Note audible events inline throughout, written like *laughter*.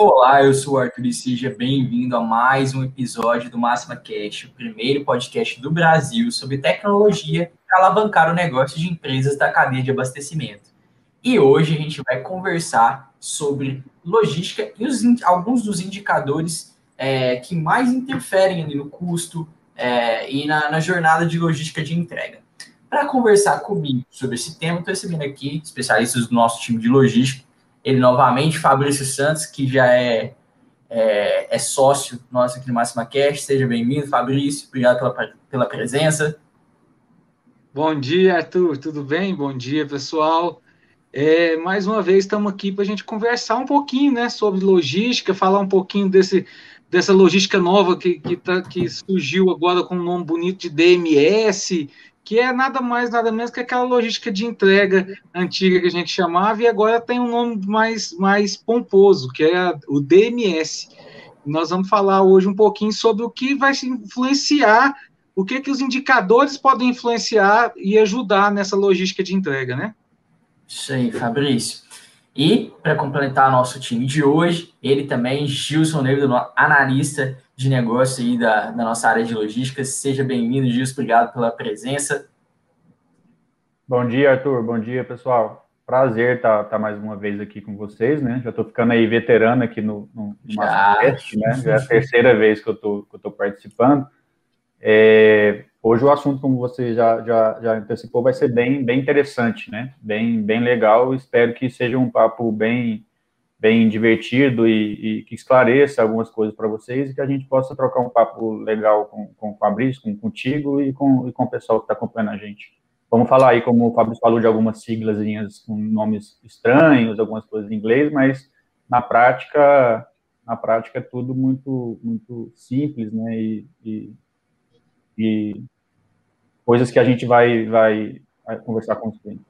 Olá, eu sou o Arthur e seja bem-vindo a mais um episódio do Máxima Cash, o primeiro podcast do Brasil sobre tecnologia para alavancar o negócio de empresas da cadeia de abastecimento. E hoje a gente vai conversar sobre logística e os, alguns dos indicadores é, que mais interferem ali no custo é, e na, na jornada de logística de entrega. Para conversar comigo sobre esse tema, estou recebendo aqui especialistas do nosso time de logística. Ele novamente, Fabrício Santos, que já é, é, é sócio nosso aqui no Máxima Cash. Seja bem-vindo, Fabrício. Obrigado pela, pela presença. Bom dia, Arthur. Tudo bem? Bom dia, pessoal. É, mais uma vez estamos aqui para a gente conversar um pouquinho né, sobre logística, falar um pouquinho desse, dessa logística nova que, que, tá, que surgiu agora com o um nome bonito de DMS, que é nada mais, nada menos que aquela logística de entrega antiga que a gente chamava, e agora tem um nome mais, mais pomposo, que é o DMS. Nós vamos falar hoje um pouquinho sobre o que vai influenciar, o que, que os indicadores podem influenciar e ajudar nessa logística de entrega, né? Isso aí, Fabrício. E, para complementar nosso time de hoje, ele também, Gilson Negro, analista de negócio aí da, da nossa área de logística. Seja bem-vindo, Gilson, obrigado pela presença. Bom dia, Arthur, bom dia, pessoal. Prazer estar tá, tá mais uma vez aqui com vocês, né? Já estou ficando aí veterano aqui no, no, no Mastercast, né? Já é a terceira vez que eu estou participando. É, Hoje o assunto, como você já, já, já antecipou, vai ser bem, bem interessante, né? Bem, bem legal. Espero que seja um papo bem, bem divertido e, e que esclareça algumas coisas para vocês e que a gente possa trocar um papo legal com, com o Fabrício, com, contigo e com, e com o pessoal que está acompanhando a gente. Vamos falar aí, como o Fabrício falou, de algumas siglas com nomes estranhos, algumas coisas em inglês, mas na prática, na prática é tudo muito, muito simples, né? E, e e coisas que a gente vai, vai, vai conversar com os clientes.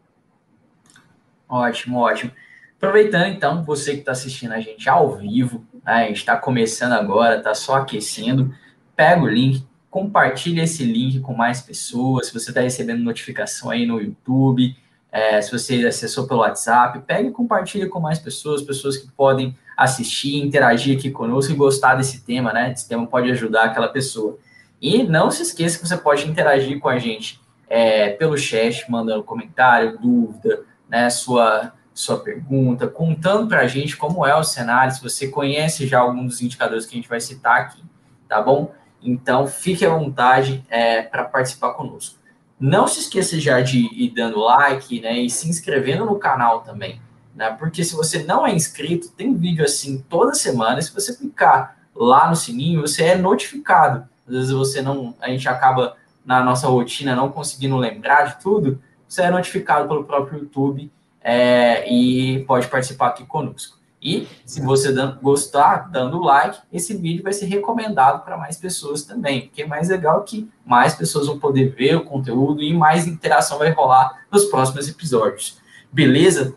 Ótimo, ótimo. Aproveitando, então, você que está assistindo a gente ao vivo, né, está começando agora, está só aquecendo, pega o link, compartilha esse link com mais pessoas, se você está recebendo notificação aí no YouTube, é, se você acessou pelo WhatsApp, pega e compartilha com mais pessoas, pessoas que podem assistir, interagir aqui conosco e gostar desse tema, né? Esse tema pode ajudar aquela pessoa. E não se esqueça que você pode interagir com a gente é, pelo chat, mandando comentário, dúvida, né, sua, sua pergunta, contando para a gente como é o cenário, se você conhece já algum dos indicadores que a gente vai citar aqui, tá bom? Então, fique à vontade é, para participar conosco. Não se esqueça já de ir dando like, né, e se inscrevendo no canal também, né, porque se você não é inscrito, tem vídeo assim toda semana, se você clicar lá no sininho, você é notificado às vezes você não, a gente acaba na nossa rotina não conseguindo lembrar de tudo, você é notificado pelo próprio YouTube é, e pode participar aqui conosco. E se você gostar, dando like, esse vídeo vai ser recomendado para mais pessoas também, porque é mais legal que mais pessoas vão poder ver o conteúdo e mais interação vai rolar nos próximos episódios. Beleza?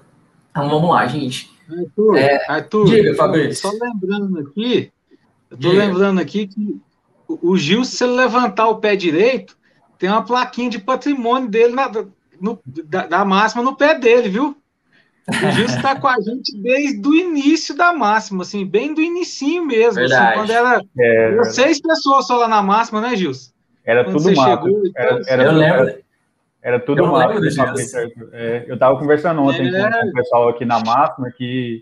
Então vamos lá, gente. Arthur, é, Arthur diga, Fabrício. Só lembrando aqui, eu tô diga. lembrando aqui que o Gil, se ele levantar o pé direito, tem uma plaquinha de patrimônio dele na, no, da, da, máxima no pé dele, viu? O Gil está com a gente desde o início da máxima, assim, bem do inicinho mesmo. Assim, quando era, é, seis pessoas só lá na máxima, né, Gil? Era quando tudo mato. Era, era, eu lembro. Era, era tudo eu mato. É, eu estava conversando ontem é. com, com o pessoal aqui na máxima que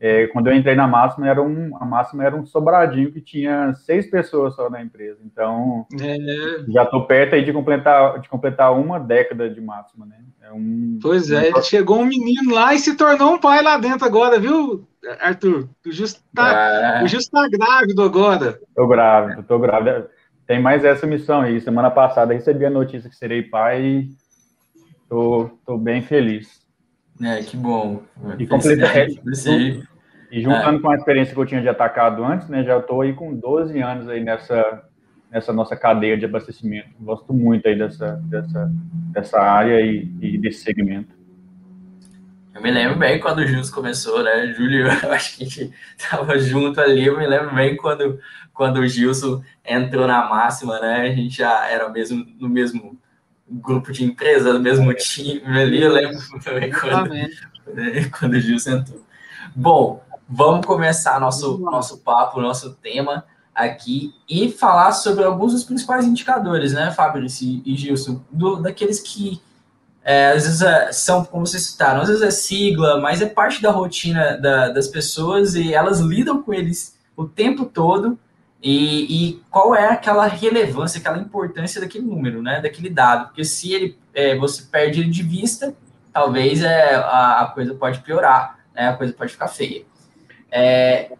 é, quando eu entrei na máxima, era um, a máxima era um sobradinho que tinha seis pessoas só na empresa. Então, é. já estou perto aí de completar, de completar uma década de máxima, né? É um, pois é, um... chegou um menino lá e se tornou um pai lá dentro agora, viu, Arthur? O Justo está é. tá grávido agora. Estou grávido, estou grávido. Tem mais essa missão aí. Semana passada recebi a notícia que serei pai e estou bem feliz. É, que bom. E, completa, é, e juntando é. com a experiência que eu tinha de atacado antes, né, já estou aí com 12 anos aí nessa, nessa nossa cadeia de abastecimento. Gosto muito aí dessa, dessa, dessa área e, e desse segmento. Eu me lembro bem quando o Júlio começou, né? Júlio, *laughs* eu acho que a gente estava junto ali. Eu me lembro bem quando, quando o Gilson entrou na máxima, né? A gente já era mesmo, no mesmo grupo de empresa, do mesmo time ali, eu lembro também quando, né, *laughs* quando o Gil sentou. Bom, vamos começar nosso, nosso papo, nosso tema aqui e falar sobre alguns dos principais indicadores, né, Fabrício e Gilson, do, daqueles que é, às vezes é, são, como vocês citaram, às vezes é sigla, mas é parte da rotina da, das pessoas e elas lidam com eles o tempo todo. E, e, qual é aquela relevância, aquela importância daquele número, né, daquele dado? Porque se ele é, você perde ele de vista, talvez é, a, a coisa pode piorar, né, a coisa pode ficar feia. É,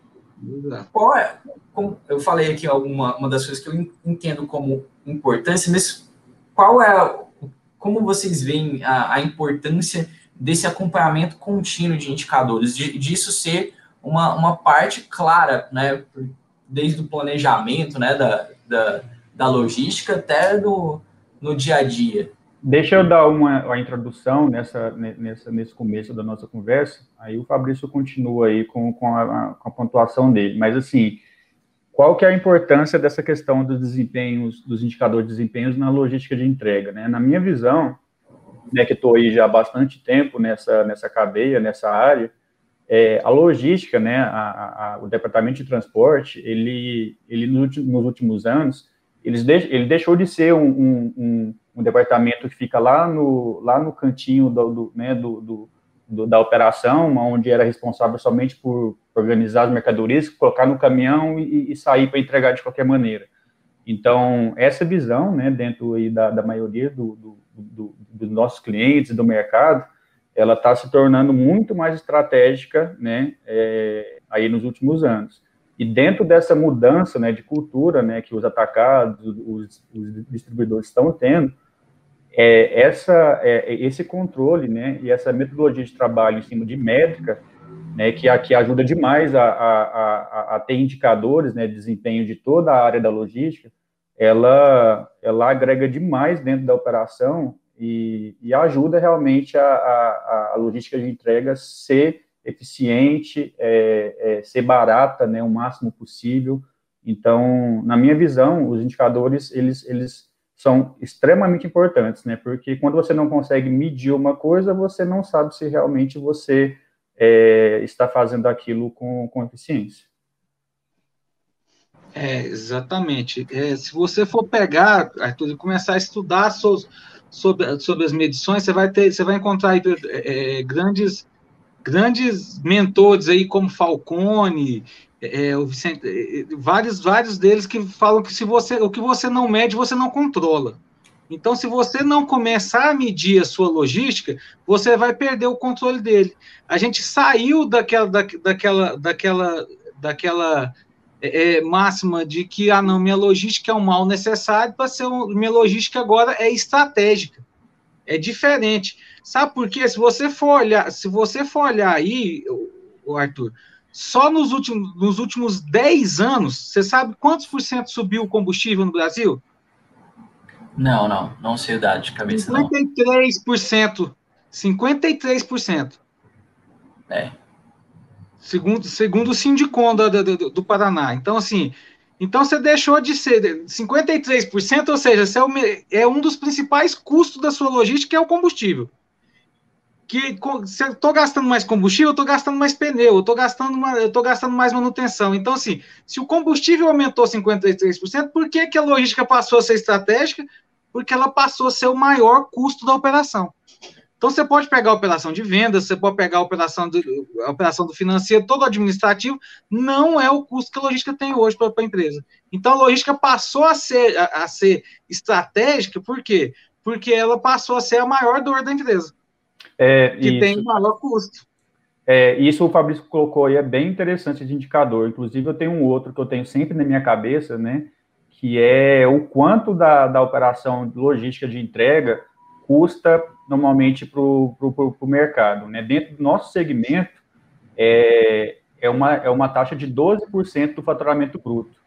qual é, como eu falei aqui alguma uma das coisas que eu entendo como importância, mas qual é como vocês veem a, a importância desse acompanhamento contínuo de indicadores, de, disso ser uma, uma parte clara, né, desde o planejamento, né, da, da, da logística até do, no dia a dia? Deixa eu dar uma, uma introdução nessa, nessa, nesse começo da nossa conversa, aí o Fabrício continua aí com, com, a, com a pontuação dele, mas assim, qual que é a importância dessa questão dos desempenhos, dos indicadores de desempenhos na logística de entrega, né? Na minha visão, né, que estou aí já há bastante tempo nessa, nessa cadeia, nessa área, é, a logística, né, a, a, o departamento de transporte, ele, ele nos, últimos, nos últimos anos, eles de, ele deixou de ser um, um, um, um, departamento que fica lá no, lá no cantinho do, do né, do, do do, da operação, onde era responsável somente por organizar as mercadorias, colocar no caminhão e, e sair para entregar de qualquer maneira. Então, essa visão, né, dentro aí da, da maioria do, dos nossos clientes do mercado, ela está se tornando muito mais estratégica, né, é, aí nos últimos anos. E dentro dessa mudança, né, de cultura, né, que os atacados, os, os distribuidores estão tendo, é, essa, é, esse controle né, e essa metodologia de trabalho em cima de métrica, né, que, que ajuda demais a, a, a, a ter indicadores né, de desempenho de toda a área da logística, ela, ela agrega demais dentro da operação e, e ajuda realmente a, a, a, logística de entrega ser eficiente, é, é, ser barata, né, o máximo possível. Então, na minha visão, os indicadores, eles, eles são extremamente importantes, né? Porque quando você não consegue medir uma coisa, você não sabe se realmente você é, está fazendo aquilo com, com eficiência. É, exatamente. É, se você for pegar, Arthur, e começar a estudar sobre, sobre, sobre as medições, você vai ter, você vai encontrar aí, é, grandes grandes mentores aí como Falcone é, o Vicente, é, é, vários, vários deles que falam que se você, o que você não mede, você não controla. Então, se você não começar a medir a sua logística, você vai perder o controle dele. A gente saiu daquela, da, daquela, daquela, daquela é, é máxima de que ah, não, minha logística é um mal necessário para ser um, minha logística agora é estratégica. É diferente. Sabe por quê? Se você for olhar, se você for olhar aí, o Arthur, só nos últimos, nos últimos 10 anos, você sabe quantos por cento subiu o combustível no Brasil? Não, não, não sei o dado de cabeça. 53%. Não. 53%. É. Segundo, segundo o Sindicom do, do, do, Paraná. Então, assim, então você deixou de ser 53%, ou seja, é, é um dos principais custos da sua logística, é o combustível que se eu estou gastando mais combustível, eu estou gastando mais pneu, eu estou gastando, gastando mais manutenção. Então, assim, se o combustível aumentou 53%, por que, que a logística passou a ser estratégica? Porque ela passou a ser o maior custo da operação. Então, você pode pegar a operação de vendas, você pode pegar a operação do, a operação do financeiro, todo o administrativo, não é o custo que a logística tem hoje para a empresa. Então, a logística passou a ser, a, a ser estratégica, por quê? Porque ela passou a ser a maior dor da empresa. É, que isso. tem maior custo. É, isso o Fabrício colocou aí, é bem interessante de indicador. Inclusive, eu tenho um outro que eu tenho sempre na minha cabeça, né? Que é o quanto da, da operação logística de entrega custa normalmente para o mercado. Né? Dentro do nosso segmento, é, é, uma, é uma taxa de 12% do faturamento bruto.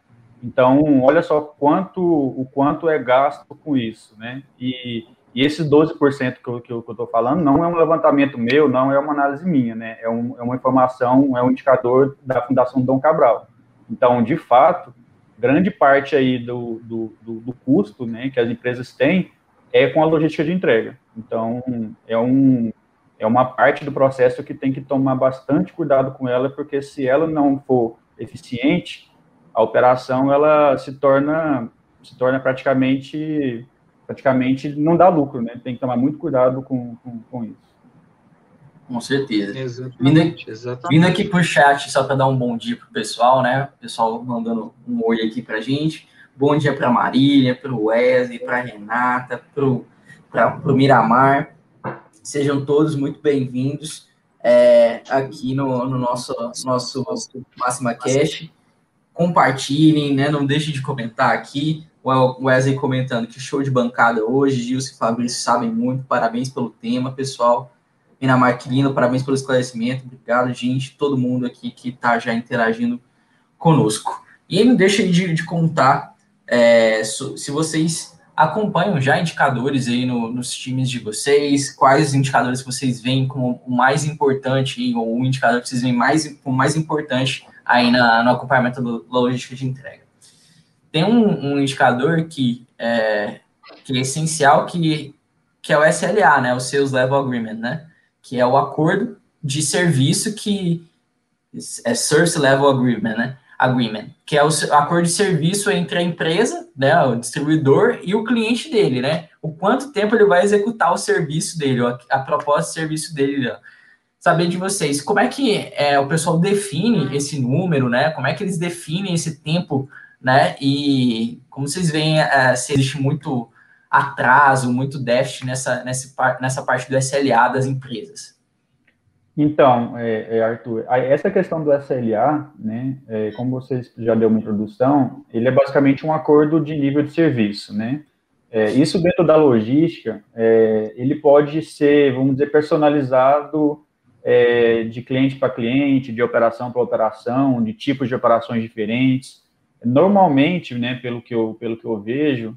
Então, olha só quanto, o quanto é gasto com isso, né? E e esses 12% que eu, que eu estou falando não é um levantamento meu, não é uma análise minha, né? É, um, é uma informação, é um indicador da Fundação Dom Cabral. Então, de fato, grande parte aí do, do, do, do custo né, que as empresas têm é com a logística de entrega. Então, é um, é uma parte do processo que tem que tomar bastante cuidado com ela, porque se ela não for eficiente, a operação ela se torna se torna praticamente praticamente não dá lucro, né? Tem que tomar muito cuidado com, com, com isso. Com certeza. Exatamente, vindo, exatamente. vindo aqui pro chat, só para dar um bom dia pro pessoal, né? O pessoal mandando um oi aqui pra gente. Bom dia para Marília, para o Wesley, para Renata, para o Miramar. Sejam todos muito bem-vindos é, aqui no, no, nosso, nosso Máxima Cash. Compartilhem, né? Não deixem de comentar aqui. O Wesley comentando que show de bancada hoje. Gilson e Fabrício sabem muito. Parabéns pelo tema, pessoal. Miramar Quirino, parabéns pelo esclarecimento. Obrigado, gente. Todo mundo aqui que está já interagindo conosco. E não deixem de, de contar é, se vocês acompanham já indicadores aí no, nos times de vocês, quais indicadores vocês veem como o mais importante, ou o indicador que vocês veem mais, como mais importante aí na, no acompanhamento da logística de entrega. Tem um, um indicador que é, que é essencial, que, que é o SLA, né, o Sales Level Agreement, né, que é o acordo de serviço que é Service Level Agreement, né, Agreement, que é o acordo de serviço entre a empresa, né, o distribuidor e o cliente dele, né? O quanto tempo ele vai executar o serviço dele, a, a proposta de serviço dele. Né? Saber de vocês, como é que é, o pessoal define esse número, né? Como é que eles definem esse tempo, né? E como vocês veem, é, se existe muito atraso, muito déficit nessa, nessa, nessa parte do SLA das empresas. Então, é, é, Arthur, essa questão do SLA, né, é, como vocês já deu uma introdução, ele é basicamente um acordo de nível de serviço, né? É, isso dentro da logística, é, ele pode ser, vamos dizer, personalizado é, de cliente para cliente, de operação para operação, de tipos de operações diferentes. Normalmente, né, pelo que eu, pelo que eu vejo,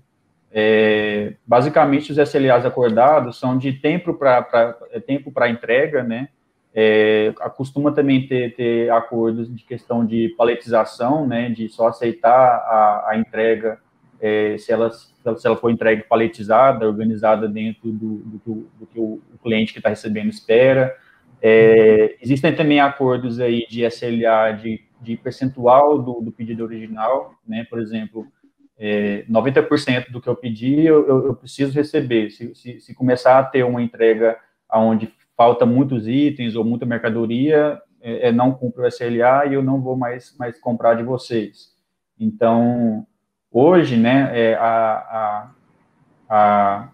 basicamente os SLAs acordados são de tempo para tempo para entrega, né? É, costuma também ter, ter, acordos de questão de paletização, né, de só aceitar a, a entrega é, se, ela, se ela for entregue paletizada, organizada dentro do, do, do que o, cliente que está recebendo espera. É, existem também acordos aí de SLA de, de percentual do, do pedido original, né, por exemplo, é, 90% do que eu pedi eu, eu, preciso receber. Se, se, se, começar a ter uma entrega onde falta muitos itens ou muita mercadoria, é, é, não cumpre o SLA e eu não vou mais, mais comprar de vocês. Então, hoje, né, é, a, a, a,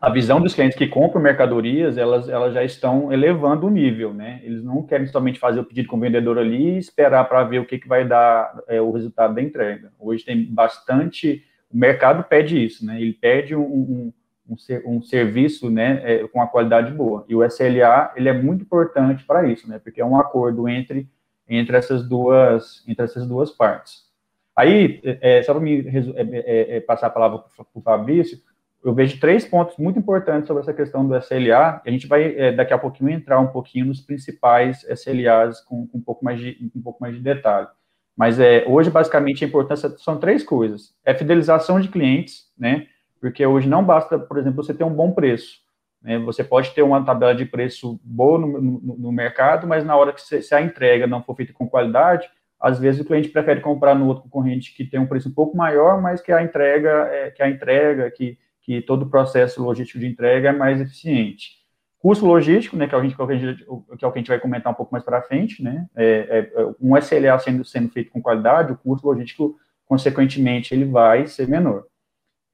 a visão dos clientes que compram mercadorias, elas, elas já estão elevando o nível, né? Eles não querem somente fazer o pedido com o vendedor ali e esperar para ver o que, que vai dar é, o resultado da entrega. Hoje tem bastante, o mercado pede isso, né? Ele pede um, um um, um serviço né, é, com uma qualidade boa. E o SLA ele é muito importante para isso, né, porque é um acordo entre, entre, essas, duas, entre essas duas partes. Aí, é, é só para me é, é, é, passar a palavra para o Fabrício, eu vejo três pontos muito importantes sobre essa questão do SLA, a gente vai daqui a pouquinho entrar um pouquinho nos principais SLAs com, com um, pouco mais de, um pouco mais de detalhe. Mas é, hoje, basicamente, a importância são três coisas. É fidelização de clientes, né? Porque hoje não basta, por exemplo, você ter um bom preço. Né? Você pode ter uma tabela de preço boa no, no, no mercado, mas na hora que você, se a entrega não for feita com qualidade, às vezes o cliente prefere comprar no outro concorrente que tem um preço um pouco maior, mas que a entrega, é, que a entrega, que, que todo o processo logístico de entrega é mais eficiente. Custo logístico, né, que é o que a gente, que é o que a gente vai comentar um pouco mais para frente, né, é, é, um SLA sendo, sendo feito com qualidade, o custo logístico, consequentemente, ele vai ser menor.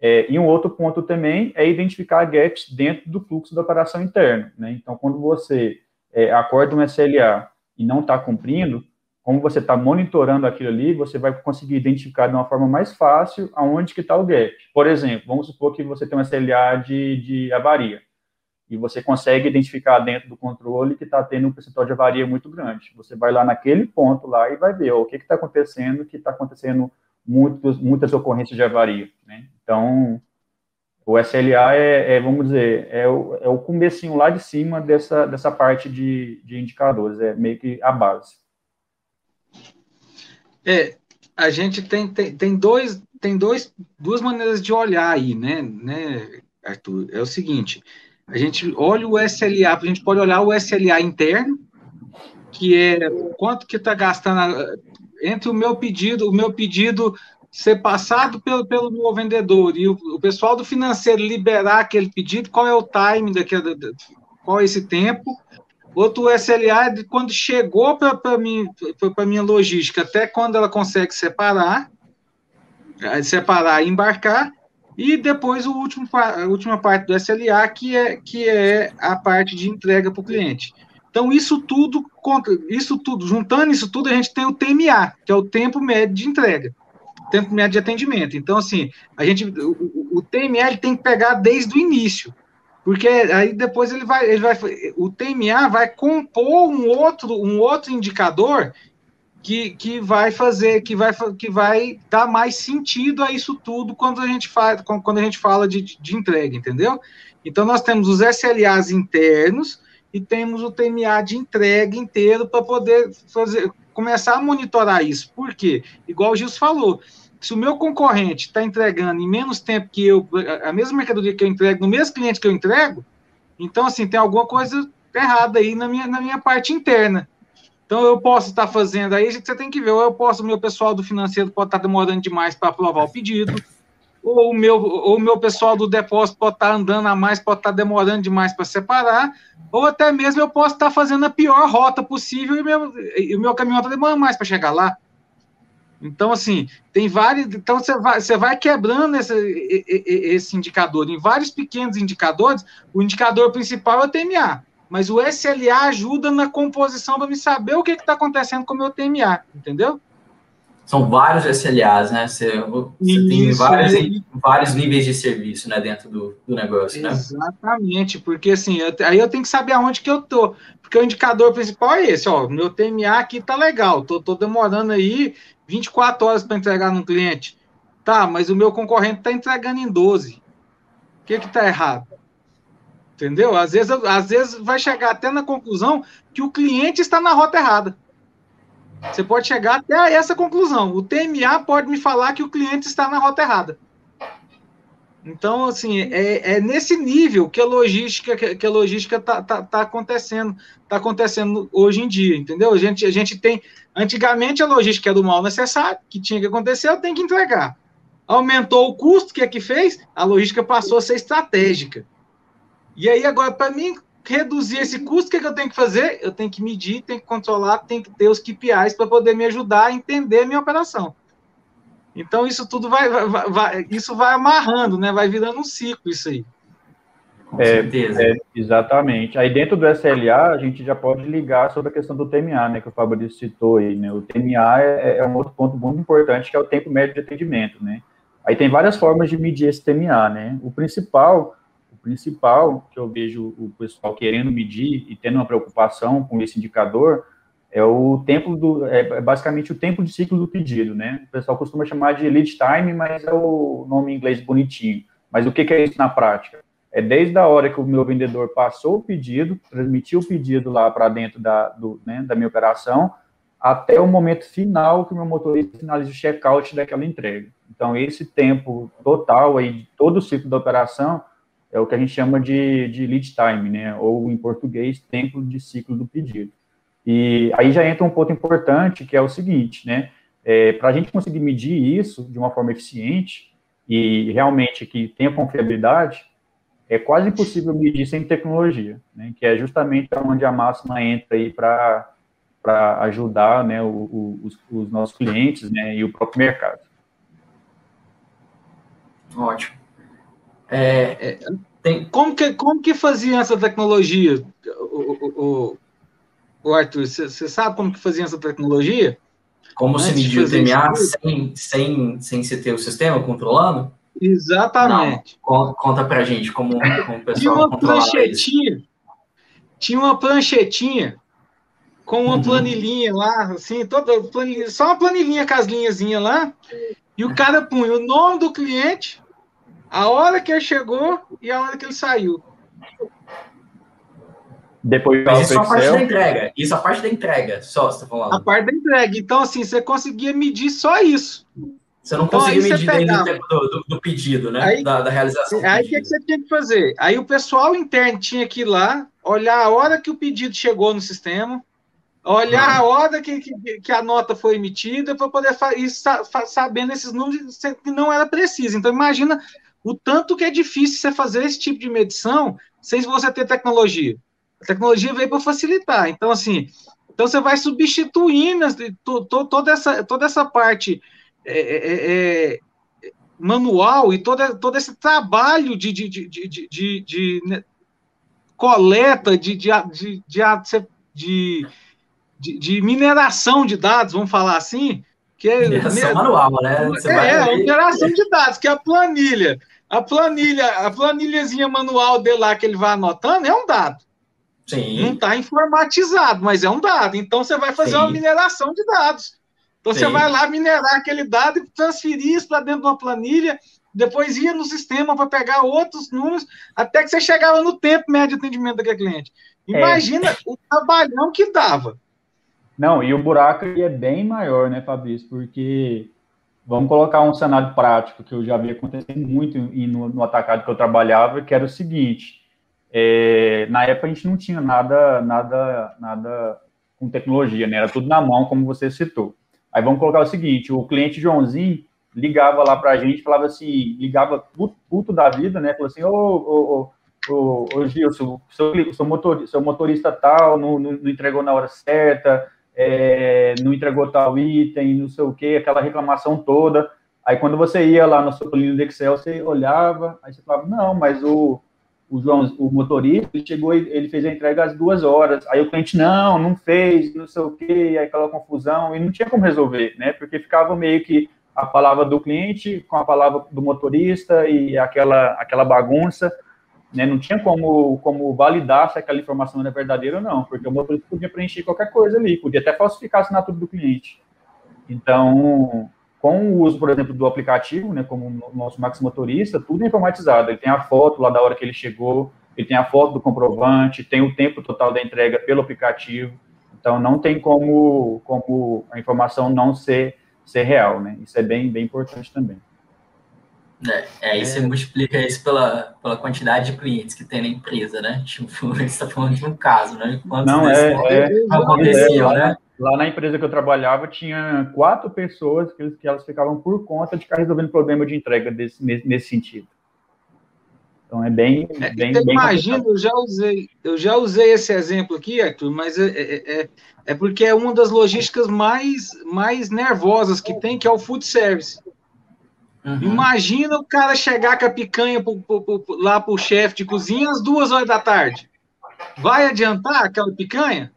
É, e um outro ponto também é identificar gaps dentro do fluxo da operação interna. Né? Então, quando você é, acorda um SLA e não está cumprindo, como você está monitorando aquilo ali, você vai conseguir identificar de uma forma mais fácil aonde que está o gap. Por exemplo, vamos supor que você tem um SLA de, de avaria, e você consegue identificar dentro do controle que está tendo um percentual de avaria muito grande. Você vai lá naquele ponto lá e vai ver ó, o que está acontecendo, que está acontecendo muitos, muitas ocorrências de avaria. Né? Então, o SLA é, é, vamos dizer, é o, é o comecinho lá de cima dessa, dessa parte de, de indicadores, é meio que a base. É, a gente tem, tem, tem, dois, tem dois, duas maneiras de olhar aí, né, né, Arthur? É o seguinte, A gente olha o SLA, a gente pode olhar o SLA interno, que é quanto que está gastando entre o meu pedido, o meu pedido ser passado pelo, pelo meu vendedor e o, o pessoal do financeiro liberar aquele pedido, qual é o time daquele, qual é esse tempo. Outro SLA é de quando chegou para mim, para minha logística, até quando ela consegue separar, separar e embarcar. E depois o último, a última parte do SLA, que é, que é a parte de entrega para o cliente. Então, isso tudo, isso tudo, juntando isso tudo, a gente tem o TMA, que é o tempo médio de entrega, tempo médio de atendimento. Então, assim, a gente, o, o TMA ele tem que pegar desde o início, porque aí depois ele vai, ele vai, o TMA vai compor um outro, um outro indicador que, que vai fazer, que vai, que vai dar mais sentido a isso tudo quando a gente faz, quando a gente fala de, de entrega, entendeu? Então nós temos os SLAs internos e temos o TMA de entrega inteiro para poder fazer, começar a monitorar isso. Por quê? Igual o Gilson falou, se o meu concorrente está entregando em menos tempo que eu, a mesma mercadoria que eu entrego, no mesmo cliente que eu entrego, então, assim, tem alguma coisa errada aí na minha, na minha parte interna. Então eu posso estar fazendo aí, você tem que ver, ou eu posso, o meu pessoal do financeiro pode estar demorando demais para aprovar o pedido, ou o meu, ou meu pessoal do depósito pode estar andando a mais, pode estar demorando demais para separar, ou até mesmo eu posso estar fazendo a pior rota possível e, o meu caminhão está demorando mais para chegar lá. Então, assim, tem vários. Então, você vai, vai quebrando esse, esse indicador em vários pequenos indicadores. O indicador principal é o TMA. Mas o SLA ajuda na composição para me saber o que está acontecendo com o meu TMA, entendeu? São vários SLAs, né? Você, você tem vários, vários níveis de serviço né, dentro do, do negócio, né? Exatamente, porque assim, eu, aí eu tenho que saber aonde que eu tô. Porque o indicador principal é esse, ó. Meu TMA aqui tá legal, tô, tô demorando aí 24 horas para entregar no cliente. Tá, mas o meu concorrente está entregando em 12. O que está errado? Entendeu? Às vezes, às vezes vai chegar até na conclusão que o cliente está na rota errada. Você pode chegar até essa conclusão. O TMA pode me falar que o cliente está na rota errada. Então, assim, é, é nesse nível que a logística que a logística está tá, tá acontecendo, está acontecendo hoje em dia, entendeu? A gente, a gente tem, antigamente a logística era do mal necessário, que tinha que acontecer, eu tenho que entregar. Aumentou o custo, o que é que fez? A logística passou a ser estratégica. E aí, agora, para mim reduzir esse custo, o que, é que eu tenho que fazer? Eu tenho que medir, tenho que controlar, tenho que ter os KPIs para poder me ajudar a entender a minha operação. Então, isso tudo vai, vai, vai, isso vai amarrando, né? Vai virando um ciclo isso aí. Com é, certeza. É, exatamente. Aí dentro do SLA, a gente já pode ligar sobre a questão do TMA, né, que o Fabrício citou aí, né? O TMA é, é um outro ponto muito importante, que é o tempo médio de atendimento, né? Aí tem várias formas de medir esse TMA, né? O principal principal que eu vejo o pessoal querendo medir e tendo uma preocupação com esse indicador é o tempo do, é basicamente o tempo de ciclo do pedido, né? O pessoal costuma chamar de lead time, mas é o nome em inglês bonitinho. Mas o que, que é isso na prática? É desde a hora que o meu vendedor passou o pedido, transmitiu o pedido lá para dentro da, do, né, da minha operação, até o momento final que o meu motorista finaliza o check-out daquela entrega. Então, esse tempo total aí de todo o ciclo da operação é o que a gente chama de, de lead time, né? Ou em português, tempo de ciclo do pedido. E aí já entra um ponto importante, que é o seguinte, né? É, Para a gente conseguir medir isso de uma forma eficiente e realmente que tenha confiabilidade, é quase impossível medir sem tecnologia, né? Que é justamente onde a máxima entra aí para ajudar né, o, o, os, os nossos clientes né, e o próprio mercado. Ótimo. É, é, tem, como, que, como que fazia essa tecnologia, o, o, o Arthur? Você sabe como que fazia essa tecnologia? Como se media o TMA sem, sem, sem se ter o sistema controlando? Exatamente. Não, conta pra gente como, como o pessoal Tinha uma pranchetinha, isso. tinha uma pranchetinha com uma uhum. planilhinha lá, assim, toda planilhinha, só uma planilhinha com as linhazinhas lá, e o cara punha o nome do cliente, a hora que ele chegou e a hora que ele saiu. Depois Mas isso é a parte da entrega. Isso é a parte da entrega, só você tá falando. A parte da entrega. Então, assim, você conseguia medir só isso. Você não então, conseguiu medir pegava... o tempo do, do, do, pedido, né? Aí, da, da realização. Aí o que, você tinha que fazer? Aí o pessoal interno tinha que ir lá, olhar a hora que o pedido chegou no sistema, olhar a hora que, que, que a nota foi emitida para poder ir sabendo esses números que não era preciso. Então, imagina o tanto que é difícil você fazer esse tipo de medição sem você ter tecnologia. A tecnologia veio para facilitar. Então, assim, então você vai substituindo toda essa, toda essa parte é, é, é, manual e toda, todo esse trabalho de, de, de, de, né, coleta, de, de, de, mineração de dados, vamos falar assim, que é mineração manual, né? Você é, é mineração de dados, que é a planilha. A planilha, a planilhazinha manual dele lá que ele vai anotando é um dado. Sim. Não está informatizado, mas é um dado. Então você vai fazer Sim. uma mineração de dados. Então Sim. você vai lá minerar aquele dado e transferir isso para dentro de uma planilha, depois ia no sistema para pegar outros números, até que você chegava no tempo médio de atendimento daquele cliente. É. Imagina é. o trabalhão que dava. Não, e o buraco é bem maior, né, Fabrício? Porque vamos colocar um cenário prático que eu já vi acontecendo muito no, no atacado que eu trabalhava, que era o seguinte: é, na época a gente não tinha nada, nada, nada com tecnologia, né? Era tudo na mão, como você citou. Aí vamos colocar o seguinte: o cliente Joãozinho ligava lá para a gente, falava assim, ligava puto, da vida, né? Falou assim, ô, ô, ô, ô Gilson, seu, seu, motor, seu motorista tal não, não entregou na hora certa, é, não entregou tal item, não sei o que, aquela reclamação toda. Aí quando você ia lá no seu planilha do Excel, você olhava, aí você falava, não, mas o, o João, o motorista, ele chegou e ele fez a entrega às duas horas. Aí o cliente, não, não fez, não sei o que, aí aquela confusão, e não tinha como resolver, né? Porque ficava meio que a palavra do cliente com a palavra do motorista e aquela, aquela bagunça. Né, não tinha como, como validar se aquela informação era verdadeira ou não, porque o motorista podia preencher qualquer coisa ali, podia até falsificar a assinatura do cliente. Então, com o uso, por exemplo, do aplicativo, né, como o nosso Max Motorista, tudo é informatizado. Ele tem a foto lá da hora que ele chegou, ele tem a foto do comprovante, tem o tempo total da entrega pelo aplicativo. Então, não tem como, como a informação não ser, ser real, né? Isso é bem, bem importante também. É, é, aí você multiplica isso pela, pela quantidade de clientes que tem na empresa, né? *laughs* Tipo, você está falando de um caso, né? Quantos Não, é, é, aconteciam, é, né? Lá na empresa que eu trabalhava, tinha quatro pessoas que, que elas ficavam por conta de ficar resolvendo problema de entrega desse, nesse, nesse sentido. Então é bem, é, bem, bem Imagina, eu já usei, eu já usei esse exemplo aqui, Arthur, mas é, é, é, é porque é uma das logísticas mais, mais nervosas que tem, que é o food service. Uhum. Imagina o cara chegar com a picanha pro, pro, pro, lá para o chefe de cozinha às duas horas da tarde. Vai adiantar aquela picanha?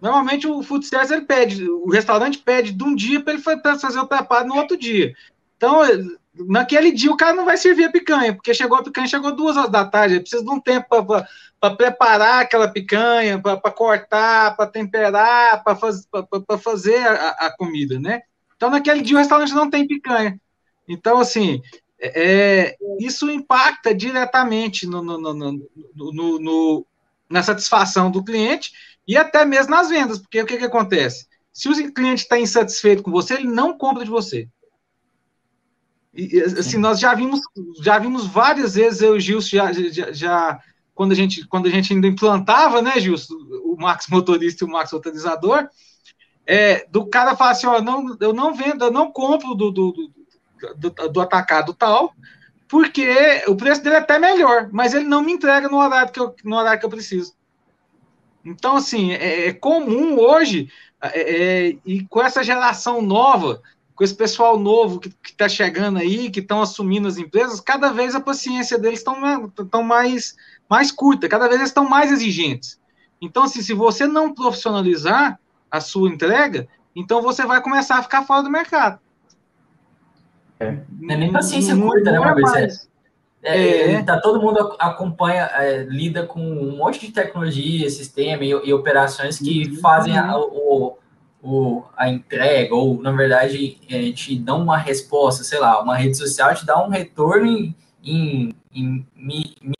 Normalmente o food service ele pede, o restaurante pede de um dia para ele fazer o preparo no outro dia. Então, naquele dia o cara não vai servir a picanha, porque chegou a picanha, chegou duas horas da tarde, ele precisa de um tempo para preparar aquela picanha, para cortar, para temperar, para faz, fazer a, a comida, né? Então, naquele dia o restaurante não tem picanha. Então, assim, é, isso impacta diretamente no, no, no, no, na satisfação do cliente e até mesmo nas vendas, porque o que, que acontece? Se o cliente está insatisfeito com você, ele não compra de você. E, assim, nós já vimos, já vimos várias vezes, eu e o Gilson, já, já, já, quando, a gente, quando a gente ainda implantava, né, Gilson, o Max Motorista e o Max Motorizador, é, do cara falar assim, ó, não, eu não vendo, eu não compro do, do, do do, do atacado tal, porque o preço dele é até melhor, mas ele não me entrega no horário que eu, no horário que eu preciso. Então, assim, é, é comum hoje, é, é, e com essa geração nova, com esse pessoal novo que está chegando aí, que estão assumindo as empresas, cada vez a paciência deles estão mais, mais curta, cada vez eles estão mais exigentes. Então, assim, se você não profissionalizar a sua entrega, então você vai começar a ficar fora do mercado. É. Não é nem paciência curta, né, Fabrício? É, é, é. Tá, todo mundo acompanha, é, lida com um monte de tecnologia, sistema e, e operações que uhum. fazem a, o, o, a entrega, ou na verdade é, te dão uma resposta, sei lá, uma rede social te dá um retorno em, em, em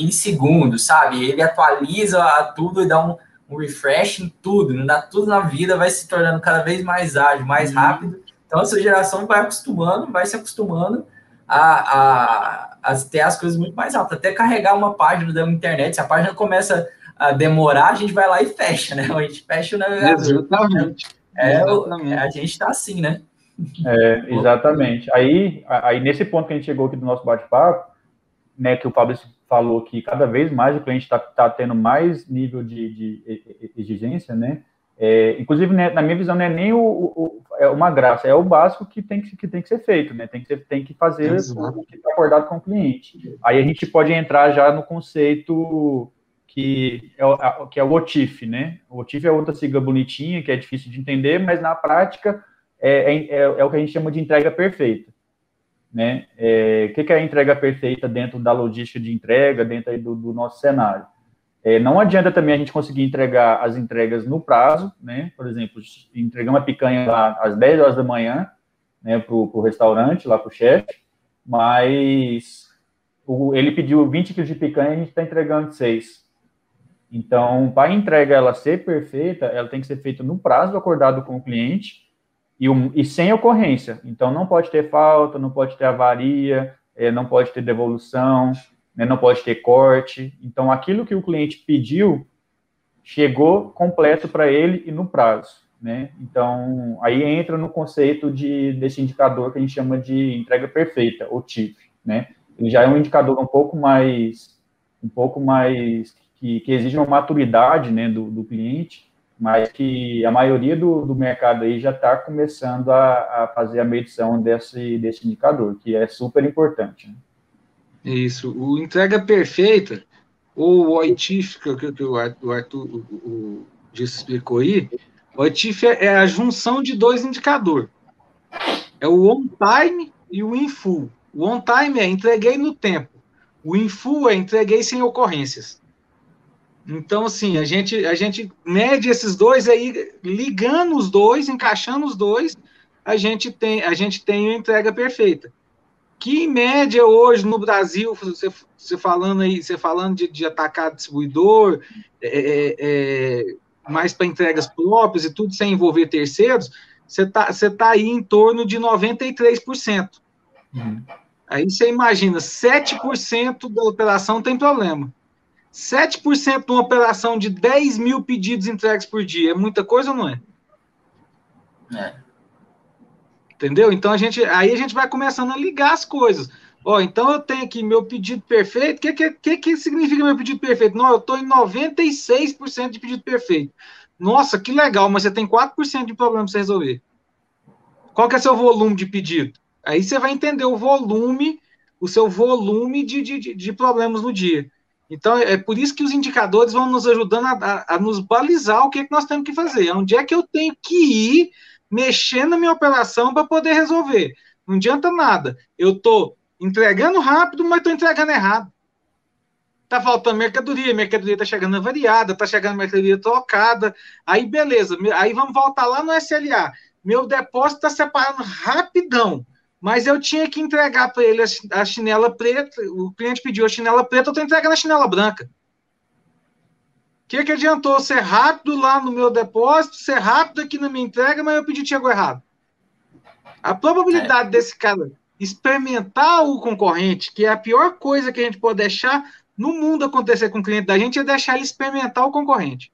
milissegundos, sabe? Ele atualiza tudo e dá um, um refresh em tudo, não dá tudo na vida, vai se tornando cada vez mais ágil, mais uhum. rápido Então, essa geração vai acostumando, vai se acostumando a, a, a ter as coisas muito mais rápido. Até carregar uma página da internet, se a página começa a demorar, a gente vai lá e fecha, né? *laughs* A gente fecha o navegador. Exatamente. É, Exatamente. a gente está assim, né? É, exatamente. Aí, aí, nesse ponto que a gente chegou aqui do nosso bate-papo, né, que o Fabrício falou que cada vez mais o cliente está tá tendo mais nível de, de exigência, né? É, inclusive, né, na minha visão, não é nem o, o, é uma graça, é o básico que tem que, que, tem que ser feito, né? Tem que, ser, tem que fazer o que está acordado com o cliente. Aí a gente pode entrar já no conceito que é, o, que é o OTIF, né? O OTIF é outra sigla bonitinha, que é difícil de entender, mas na prática é, é, é, é o que a gente chama de entrega perfeita. Né? É, o que é a entrega perfeita dentro da logística de entrega, dentro do, do, nosso cenário? É, não adianta também a gente conseguir entregar as entregas no prazo, né? Por exemplo, entregar uma picanha lá às 10 horas da manhã, né, para o restaurante, lá para o chefe, mas o, ele pediu 20 quilos de picanha e a gente está entregando 6. Então, para a entrega ela ser perfeita, ela tem que ser feita no prazo acordado com o cliente e, um, e sem ocorrência. Então, não pode ter falta, não pode ter avaria, é, não pode ter devolução, né, não pode ter corte. Então, aquilo que o cliente pediu chegou completo para ele e no prazo. Né? Então, aí entra no conceito de, desse indicador que a gente chama de entrega perfeita, ou TIF. Né? Ele já é um indicador um pouco mais, um pouco mais que, que exige uma maturidade né, do, do cliente, mas que a maioria do, do mercado aí já está começando a, a, fazer a medição desse, desse indicador, que é super importante. Né? Isso. O entrega perfeita, ou o OITIF, que, que o Arthur o, o, explicou aí, o OITIF é, é a junção de dois indicadores. É o on time e o in full. O on time é entreguei no tempo. O in full é entreguei sem ocorrências. Então, assim, a gente, a gente mede esses dois aí, ligando os dois, encaixando os dois, a gente tem, a gente tem a entrega perfeita. Que em média hoje no Brasil, você, você falando aí, você falando de, de atacar distribuidor, é, é, é mais para entregas próprias e tudo sem envolver terceiros, você está você tá aí em torno de 93%. Uhum. Aí você imagina, 7% da operação tem problema. 7% de uma operação de 10 mil pedidos entregues por dia é muita coisa ou não é? É. Entendeu? Então a gente aí a gente vai começando a ligar as coisas. Ó, então eu tenho aqui meu pedido perfeito. O que, que, que, que significa meu pedido perfeito? Não, eu estou em 96% de pedido perfeito. Nossa, que legal, mas você tem 4% de problema para resolver. Qual que é seu volume de pedido? Aí você vai entender o volume, o seu volume de, de, de problemas no dia. Então, é por isso que os indicadores vão nos ajudando a, a, a nos balizar o que, é que nós temos que fazer. Onde é que eu tenho que ir mexer na minha operação para poder resolver. Não adianta nada. Eu estou entregando rápido, mas estou entregando errado. Está faltando mercadoria, mercadoria está chegando variada, está chegando mercadoria trocada. Aí, beleza. Aí vamos voltar lá no SLA. Meu depósito está separando rapidão mas eu tinha que entregar para ele a, chinela preta. O cliente pediu a chinela preta, eu estou entregando a chinela branca. O que, que adiantou ser rápido lá no meu depósito, ser rápido aqui na minha entrega, mas eu pedi chegou errado? A probabilidade é. desse cara experimentar o concorrente, que é a pior coisa que a gente pode deixar no mundo acontecer com o cliente da gente, é deixar ele experimentar o concorrente.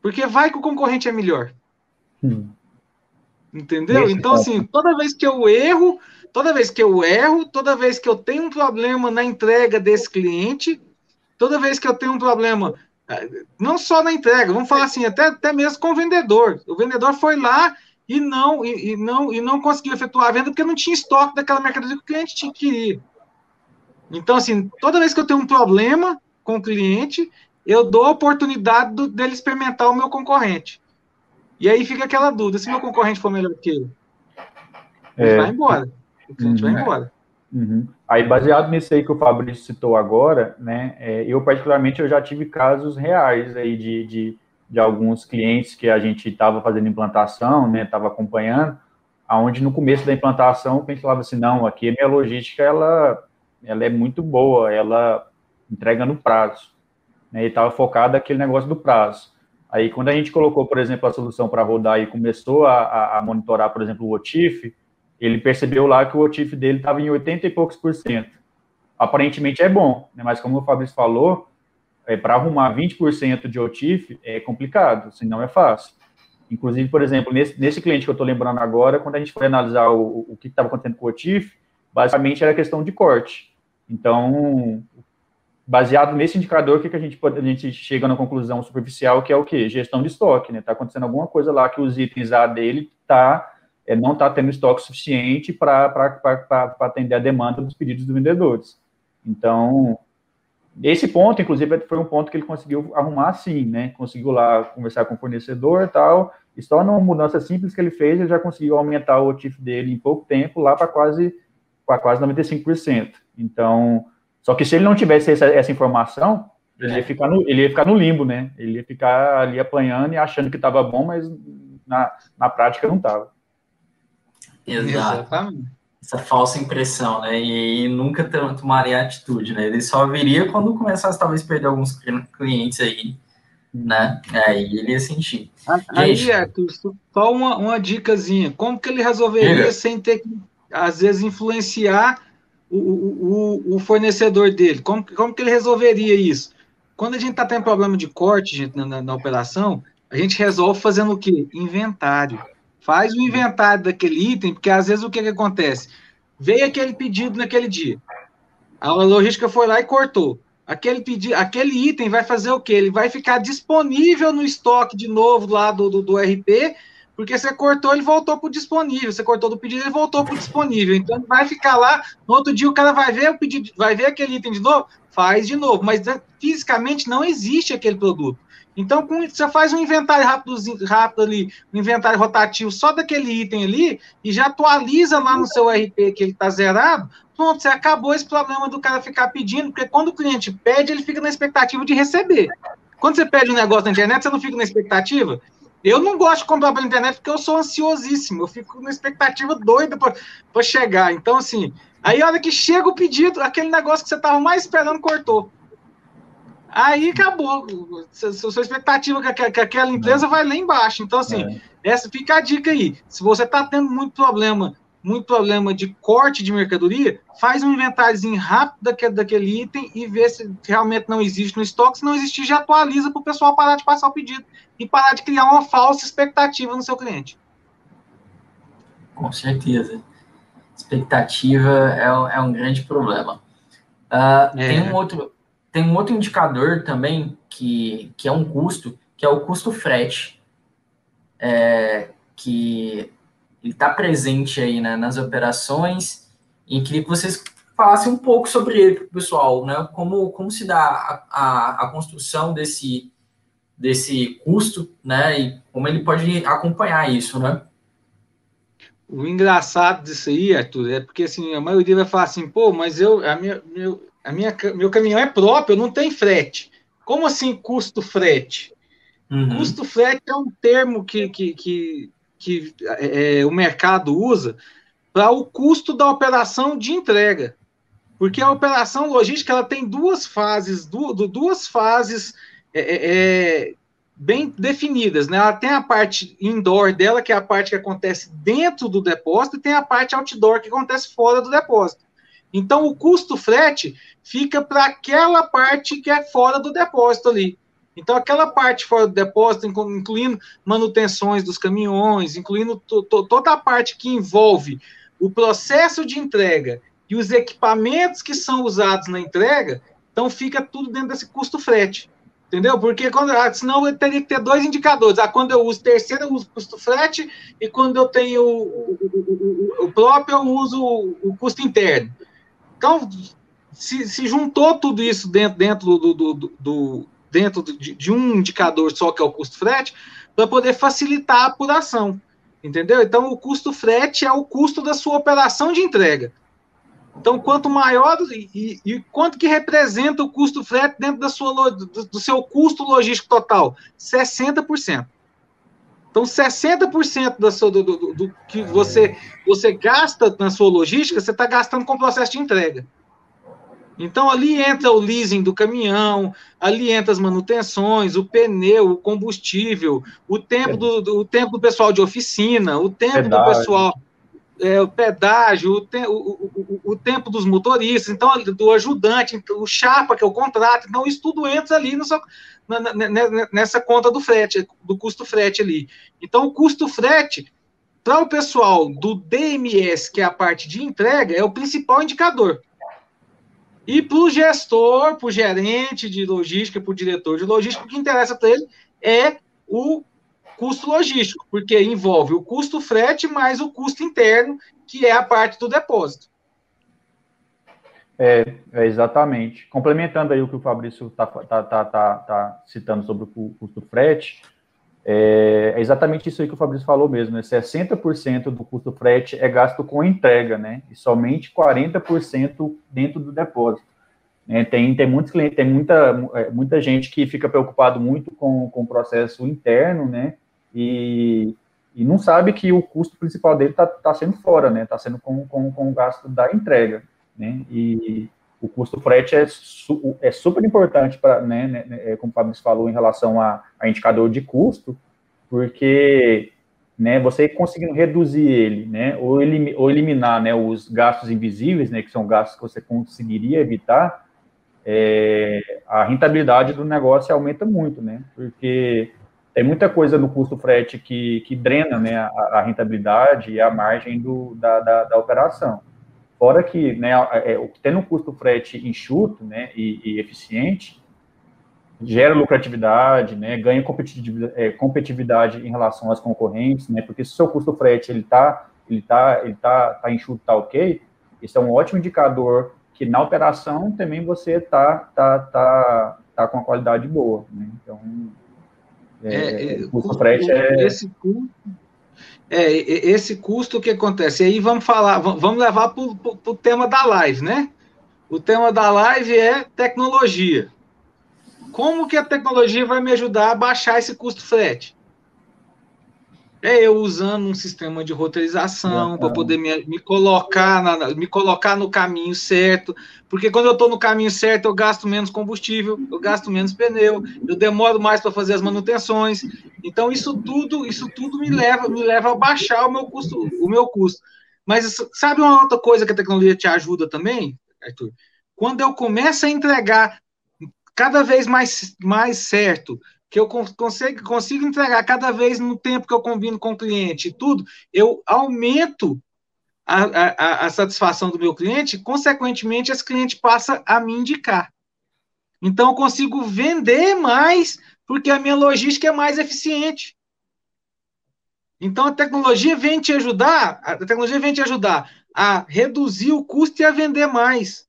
Porque vai que o concorrente é melhor. Hum. Entendeu? Então, assim, toda vez que eu erro, toda vez que eu erro, toda vez que eu tenho um problema na entrega desse cliente, toda vez que eu tenho um problema, não só na entrega, vamos falar assim, até, até mesmo com o vendedor. O vendedor foi lá e não, e, e não, e não conseguiu efetuar a venda porque não tinha estoque daquela mercadoria que o cliente tinha que ir. Então, assim, toda vez que eu tenho um problema com o cliente, eu dou a oportunidade do, dele experimentar o meu concorrente. E aí fica aquela dúvida: se meu concorrente for melhor que ele, ele é. vai embora. O cliente uhum. vai embora. Uhum. Aí, baseado nisso aí que o Fabrício citou agora, né, é, eu particularmente eu já tive casos reais aí de, de, de alguns clientes que a gente estava fazendo implantação, né, estava acompanhando, aonde no começo da implantação o cliente falava assim, não, aqui a minha logística, ela, ela é muito boa, ela entrega no prazo, né, e estava focado naquele negócio do prazo. Aí, quando a gente colocou, por exemplo, a solução para rodar e começou a, a, monitorar, por exemplo, o OTIF, ele percebeu lá que o OTIF dele estava em 80 e poucos por cento. Aparentemente é bom, né? mas como o Fabrício falou, é, para arrumar 20% de OTIF é complicado, assim, não é fácil. Inclusive, por exemplo, nesse, nesse cliente que eu estou lembrando agora, quando a gente foi analisar o, o que estava acontecendo com o OTIF, basicamente era questão de corte. Então, baseado nesse indicador, o que, que a, gente pode, a gente chega na conclusão superficial, que é o quê? Gestão de estoque, né? Está acontecendo alguma coisa lá que os itens A dele tá, é, não está tendo estoque suficiente para atender a demanda dos pedidos dos vendedores. Então, esse ponto, inclusive, foi um ponto que ele conseguiu arrumar sim, né? Conseguiu lá conversar com o fornecedor e tal, e só numa mudança simples que ele fez, ele já conseguiu aumentar o TIF dele em pouco tempo, lá para quase, quase 95%. Então, só que se ele não tivesse essa, essa informação, ele ia, ficar no, ele ia ficar no limbo, né? Ele ia ficar ali apanhando e achando que estava bom, mas na, na prática não estava. Exato. Essa falsa impressão, né? E, e nunca tomaria atitude, né? Ele só viria quando começasse talvez perder alguns clientes aí, né? Aí ele ia sentir. Aí, Arthur, só uma, uma dicasinha. Como que ele resolveria Diga. sem ter que, às vezes, influenciar o, o, o fornecedor dele? Como, como que ele resolveria isso? Quando a gente está tendo problema de corte gente, na, na, operação, a gente resolve fazendo o quê? Inventário. Faz o inventário daquele item, porque às vezes o que, que acontece? Veio aquele pedido naquele dia. A logística foi lá e cortou. Aquele pedido, aquele item vai fazer o quê? Ele vai ficar disponível no estoque de novo lá do, do, do RP porque você cortou, ele voltou para o disponível. Você cortou do pedido, ele voltou para o disponível. Então vai ficar lá. No outro dia o cara vai ver o pedido, vai ver aquele item de novo, faz de novo. Mas né, fisicamente não existe aquele produto. Então, com, você faz um inventário rápido, rápido ali, um inventário rotativo só daquele item ali, e já atualiza lá no seu RP que ele está zerado. Pronto, você acabou esse problema do cara ficar pedindo, porque quando o cliente pede, ele fica na expectativa de receber. Quando você pede um negócio na internet, você não fica na expectativa? Eu não gosto de comprar pela internet porque eu sou ansiosíssimo. Eu fico na expectativa doida para chegar. Então, assim, aí a hora que chega o pedido, aquele negócio que você estava mais esperando cortou. Aí acabou. Sua, expectativa que, que aquela empresa vai lá embaixo. Então, assim, é. essa fica a dica aí. Se você está tendo muito problema muito problema de corte de mercadoria, faz um inventáriozinho rápido daquele, daquele item e vê se realmente não existe no estoque. Se não existir, já atualiza para o pessoal parar de passar o pedido e parar de criar uma falsa expectativa no seu cliente. Com certeza. Expectativa é, é um grande problema. Uh, é. Tem, um outro, tem um outro indicador também que, que é um custo, que é o custo frete. É, que está presente aí né, nas operações e queria que vocês falassem um pouco sobre ele para o pessoal, né? Como, como se dá a, a, a, construção desse, desse custo, né? E como ele pode acompanhar isso, né? O engraçado disso aí, Arthur, é porque assim, a maioria vai falar assim, pô, mas eu, a minha, meu, a minha, meu caminhão é próprio, não tem frete. Como assim custo frete? Uhum. Custo frete é um termo que, que, que que é, é, o mercado usa para o custo da operação de entrega. Porque a operação logística ela tem duas fases, duas fases é, é, é, bem definidas. Né? Ela tem a parte indoor dela, que é a parte que acontece dentro do depósito, e tem a parte outdoor, que acontece fora do depósito. Então, o custo frete fica para aquela parte que é fora do depósito ali. Então, aquela parte fora do depósito, incluindo manutenções dos caminhões, incluindo toda a parte que envolve o processo de entrega e os equipamentos que são usados na entrega, então fica tudo dentro desse custo frete. Entendeu? Porque quando, ah, senão eu teria que ter dois indicadores. Ah, quando eu uso terceiro, eu uso custo frete, e quando eu tenho o, o, o, o próprio, eu uso o, custo interno. Então, se, se, juntou tudo isso dentro, dentro do, do, do, dentro de, de um indicador só, que é o custo frete, para poder facilitar a apuração. Entendeu? Então, o custo frete é o custo da sua operação de entrega. Então, quanto maior e, e, quanto que representa o custo frete dentro da sua, do, do seu custo logístico total? 60%. Então, 60% da sua, do, do, do, que você, você gasta na sua logística, você está gastando com o processo de entrega. Então ali entra o leasing do caminhão, ali entra as manutenções, o pneu, o combustível, o tempo do, do o tempo do pessoal de oficina, o tempo pedágio. do pessoal, é, o pedágio, o, te, o, o, o, tempo dos motoristas, então do ajudante, o chapa que é o contrato, então isso tudo entra ali no seu, na, na, nessa conta do frete, do custo frete ali. Então o custo frete para o pessoal do DMS, que é a parte de entrega, é o principal indicador. E para o gestor, para o gerente de logística, para o diretor de logística, o que interessa para ele é o custo logístico, porque envolve o custo frete mais o custo interno, que é a parte do depósito. É, é exatamente. Complementando aí o que o Fabrício está tá, tá, tá, tá, citando sobre o custo frete, é, é, exatamente isso aí que o Fabrício falou mesmo, né? 60% do custo frete é gasto com entrega, né? E somente 40% dentro do depósito. É, tem, tem muitos clientes, tem muita, é, muita gente que fica preocupado muito com, com o processo interno, né? E, e não sabe que o custo principal dele está tá sendo fora, né? Está sendo com, com, com o gasto da entrega, né? E o custo frete é, su, é super importante para, né, né, né, é, como o Fabrício falou, em relação a, a, indicador de custo, porque né, você conseguindo reduzir ele, né, ou, elim, ou eliminar né, os gastos invisíveis, né, que são gastos que você conseguiria evitar, é, a rentabilidade do negócio aumenta muito, né, porque tem muita coisa no custo frete que, que drena né, a, a rentabilidade e a margem do, da, da, da operação. Fora que, né, é, tendo um custo frete enxuto, né, e, e eficiente, gera lucratividade, né, ganha competitividade, é, competitividade em relação às concorrentes, né, porque se o seu custo frete ele tá, ele tá, ele tá, tá enxuto, tá ok, isso é um ótimo indicador que na operação também você tá, tá, tá, tá com a qualidade boa, né, então é, é, o custo frete é esse custo é, esse custo que acontece. E aí vamos falar, vamos levar para o tema da live, né? O tema da live é tecnologia. Como que a tecnologia vai me ajudar a baixar esse custo frete? É eu usando um sistema de roteirização para poder me, me colocar na, me colocar no caminho certo, porque quando eu estou no caminho certo eu gasto menos combustível, eu gasto menos pneu, eu demoro mais para fazer as manutenções. Então isso tudo, isso tudo me leva, me leva a baixar o meu custo, o meu custo. Mas sabe uma outra coisa que a tecnologia te ajuda também, Arthur? Quando eu começo a entregar cada vez mais, mais certo, que eu consigo, consigo entregar cada vez no tempo que eu combino com o cliente e tudo, eu aumento a, a, a, satisfação do meu cliente, consequentemente, esse cliente passa a me indicar. Então, eu consigo vender mais, porque a minha logística é mais eficiente. Então, a tecnologia vem te ajudar, a tecnologia vem te ajudar a reduzir o custo e a vender mais.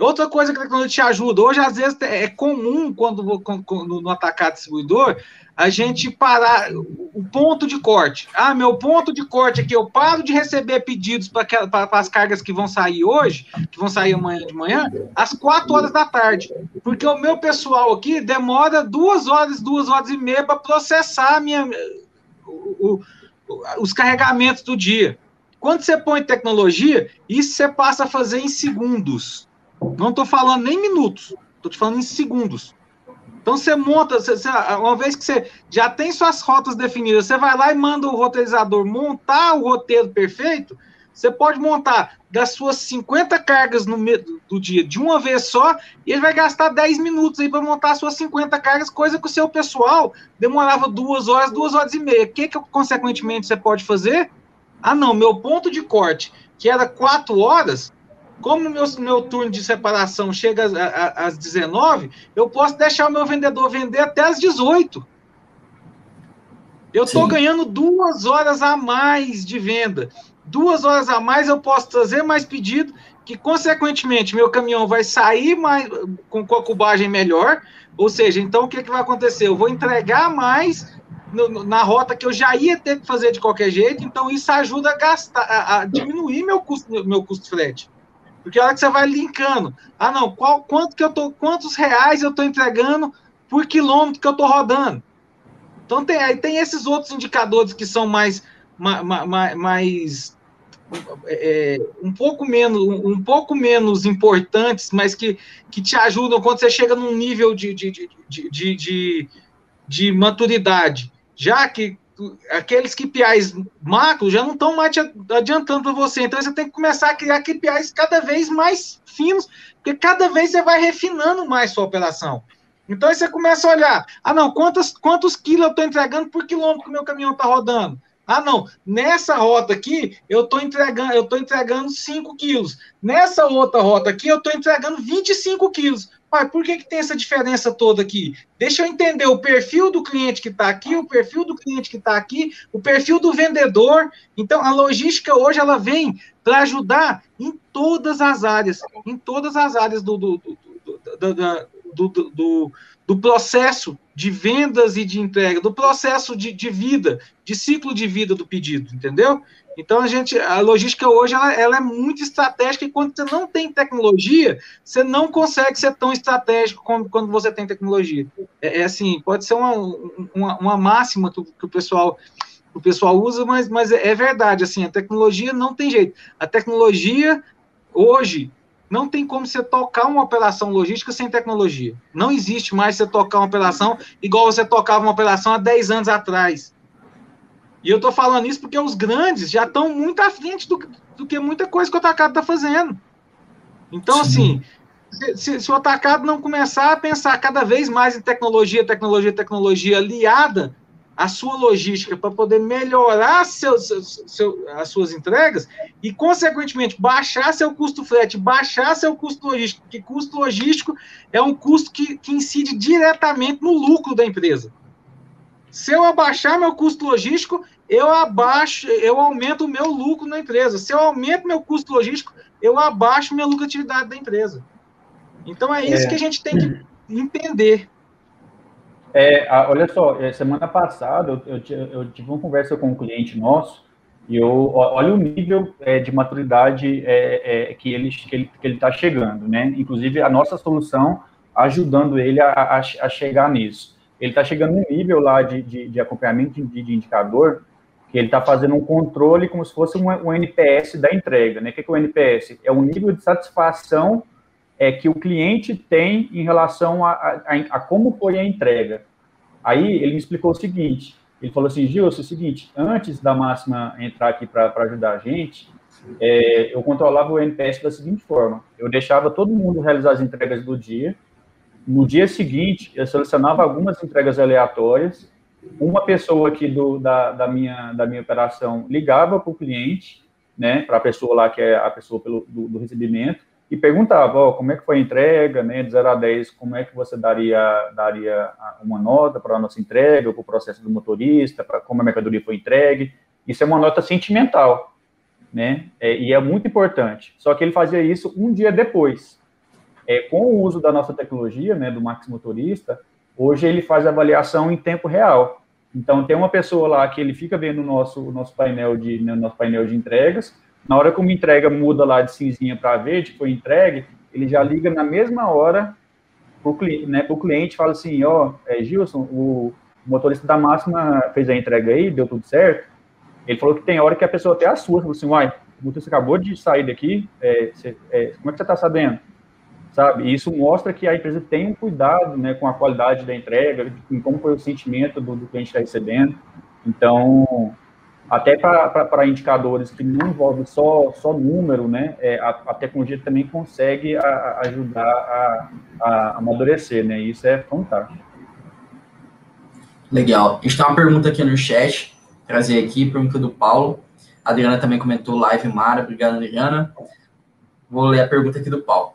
Outra coisa que a tecnologia te ajuda, hoje às vezes é comum quando no, no atacar distribuidor, a gente parar o ponto de corte. Ah, meu ponto de corte aqui, eu paro de receber pedidos para as cargas que vão sair hoje, que vão sair amanhã de manhã, às quatro horas da tarde. Porque o meu pessoal aqui demora duas horas, duas horas e meia para processar minha, o, o, os carregamentos do dia. Quando você põe tecnologia, isso você passa a fazer em segundos. Não estou falando nem minutos, estou te falando em segundos. Então você monta, você, você, uma vez que você já tem suas rotas definidas, você vai lá e manda o roteirizador montar o roteiro perfeito. Você pode montar das suas 50 cargas no meio do dia de uma vez só, e ele vai gastar 10 minutos aí para montar as suas 50 cargas, coisa que o seu pessoal demorava duas horas, duas horas e meia. O que, que consequentemente você pode fazer? Ah, não, meu ponto de corte, que era quatro horas, como meu, meu turno de separação chega às 19, eu posso deixar o meu vendedor vender até às 18. Eu estou ganhando duas horas a mais de venda. Duas horas a mais eu posso trazer mais pedido, que consequentemente meu caminhão vai sair mais com, com a cubagem melhor. Ou seja, então o que, que vai acontecer? Eu vou entregar mais no, na rota que eu já ia ter que fazer de qualquer jeito, então isso ajuda a gastar, a, a diminuir meu custo, meu custo frete. Porque a hora que você vai linkando, ah não, qual, quanto que eu tô, quantos reais eu estou entregando por quilômetro que eu estou rodando? Então tem aí tem esses outros indicadores que são mais mais, mais é, um pouco menos um pouco menos importantes, mas que, que te ajudam quando você chega num nível de, de, de, de, de, de maturidade. Já que aqueles KPIs macros já não estão mais adiantando para você. Então você tem que começar a criar KPIs cada vez mais finos, porque cada vez você vai refinando mais sua operação. Então aí você começa a olhar, ah não, quantos, quantos quilos eu estou entregando por quilômetro que o meu caminhão está rodando? Ah, não, nessa rota aqui eu estou entregando, eu tô entregando 5 quilos. Nessa outra rota aqui eu estou entregando 25 quilos. Mas por que, que tem essa diferença toda aqui? Deixa eu entender o perfil do cliente que está aqui, o perfil do cliente que está aqui, o perfil do vendedor. Então, a logística hoje ela vem para ajudar em todas as áreas, em todas as áreas do, do, do, do, do, processo de vendas e de entrega, do processo de, de, vida, de ciclo de vida do pedido, entendeu? Então a gente, a logística hoje ela, ela, é muito estratégica e quando você não tem tecnologia, você não consegue ser tão estratégico como quando você tem tecnologia. É, é assim, pode ser uma, uma, uma máxima que, que, o pessoal o pessoal usa, mas, mas é, é verdade, assim, a tecnologia não tem jeito. A tecnologia hoje não tem como você tocar uma operação logística sem tecnologia. Não existe mais você tocar uma operação igual você tocava uma operação há 10 anos atrás. E eu estou falando isso porque os grandes já estão muito à frente do, do que muita coisa que o atacado está fazendo. Então, Sim. assim, se, se, o atacado não começar a pensar cada vez mais em tecnologia, tecnologia, tecnologia aliada à sua logística para poder melhorar seu, as suas entregas e, consequentemente, baixar seu custo frete, baixar seu custo logístico, porque custo logístico é um custo que, que incide diretamente no lucro da empresa. Se eu abaixar meu custo logístico, eu abaixo, eu aumento o meu lucro na empresa. Se eu aumento meu custo logístico, eu abaixo minha lucratividade da empresa. Então é isso é. que a gente tem que entender. É, olha só, é, semana passada eu, eu, eu, tive uma conversa com um cliente nosso e eu olha o nível é, de maturidade é, é, que ele que ele que ele está chegando, né? Inclusive a nossa solução ajudando ele a, a, a chegar nisso ele está chegando num nível lá de, de, de acompanhamento de, de, indicador que ele está fazendo um controle como se fosse um, um NPS da entrega. Né? O que é, o NPS? É o nível de satisfação é, que o cliente tem em relação a, a, a, como foi a entrega. Aí ele me explicou o seguinte, ele falou assim, Gilson, é o seguinte, antes da Máxima entrar aqui para ajudar a gente, é, eu controlava o NPS da seguinte forma, eu deixava todo mundo realizar as entregas do dia, no dia seguinte, eu selecionava algumas entregas aleatórias. Uma pessoa aqui do, da, da, minha, da minha operação ligava para o cliente, né, para a pessoa lá que é a pessoa pelo, do, do recebimento, e perguntava, como é que foi a entrega, né, de 0 a 10, como é que você daria, daria uma nota para a nossa entrega, para o processo do motorista, para como a mercadoria foi entregue. Isso é uma nota sentimental, né, é, e é muito importante. Só que ele fazia isso um dia depois é, com o uso da nossa tecnologia, né, do Max Motorista, hoje ele faz avaliação em tempo real. Então tem uma pessoa lá que ele fica vendo o nosso, o nosso painel de né, nosso painel de entregas. Na hora que uma entrega muda lá de cinzinha para verde, foi entregue, ele já liga na mesma hora para o né, cliente fala assim, ó, é, Gilson, o motorista da máxima fez a entrega aí, deu tudo certo. Ele falou que tem hora que a pessoa até assusta, falou assim, uai, o motorista acabou de sair daqui, é, cê, é, como é que você está sabendo? Sabe? Isso mostra que a empresa tem um cuidado, né, com a qualidade da entrega, em como foi o sentimento do, do cliente está recebendo. Então, até para indicadores que não envolvem só, só número, né, é, a, a, tecnologia também consegue a, a ajudar a, a, amadurecer, né, isso é fantástico. Legal. A gente tem uma pergunta aqui no chat, trazer aqui, pergunta do Paulo. A Adriana também comentou live Mara, obrigado, Adriana. Vou ler a pergunta aqui do Paulo.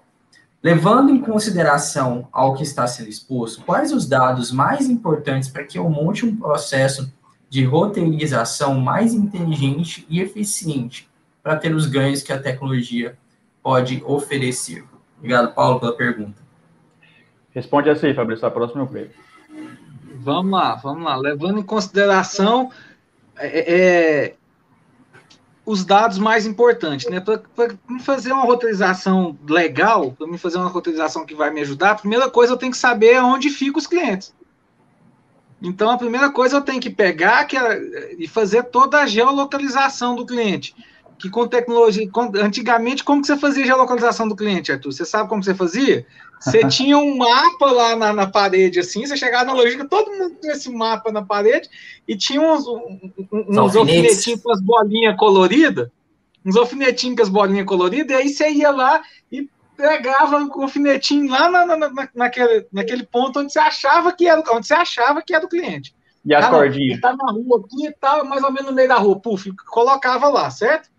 Levando em consideração ao que está sendo exposto, quais os dados mais importantes para que eu monte um processo de roteirização mais inteligente e eficiente para ter os ganhos que a tecnologia pode oferecer? Obrigado, Paulo, pela pergunta. Responde assim, Fabrício, a próxima eu pego. Vamos lá, vamos lá. Levando em consideração é, é os dados mais importantes, né? Para fazer uma roteirização legal, para me fazer uma roteirização que vai me ajudar, a primeira coisa eu tenho que saber onde ficam os clientes. Então, a primeira coisa eu tenho que pegar que é, e fazer toda a geolocalização do cliente. que com tecnologia, com, antigamente, como que você fazia a geolocalização do cliente, Arthur? Você sabe como você fazia? Você tinha um mapa lá na, na, parede, assim, você chegava na logística, todo mundo tinha esse mapa na parede, e tinha uns, uns alfinetinhos com as bolinhas coloridas, uns alfinetinhos com as bolinhas coloridas, e aí você ia lá e pegava o alfinetinho lá na, na, na, naquele, naquele ponto onde você achava que era, onde você achava que era do cliente. E as ah, cordinhas? Ele tá na rua aqui, tá mais ou menos no meio da rua, puf, colocava lá, certo?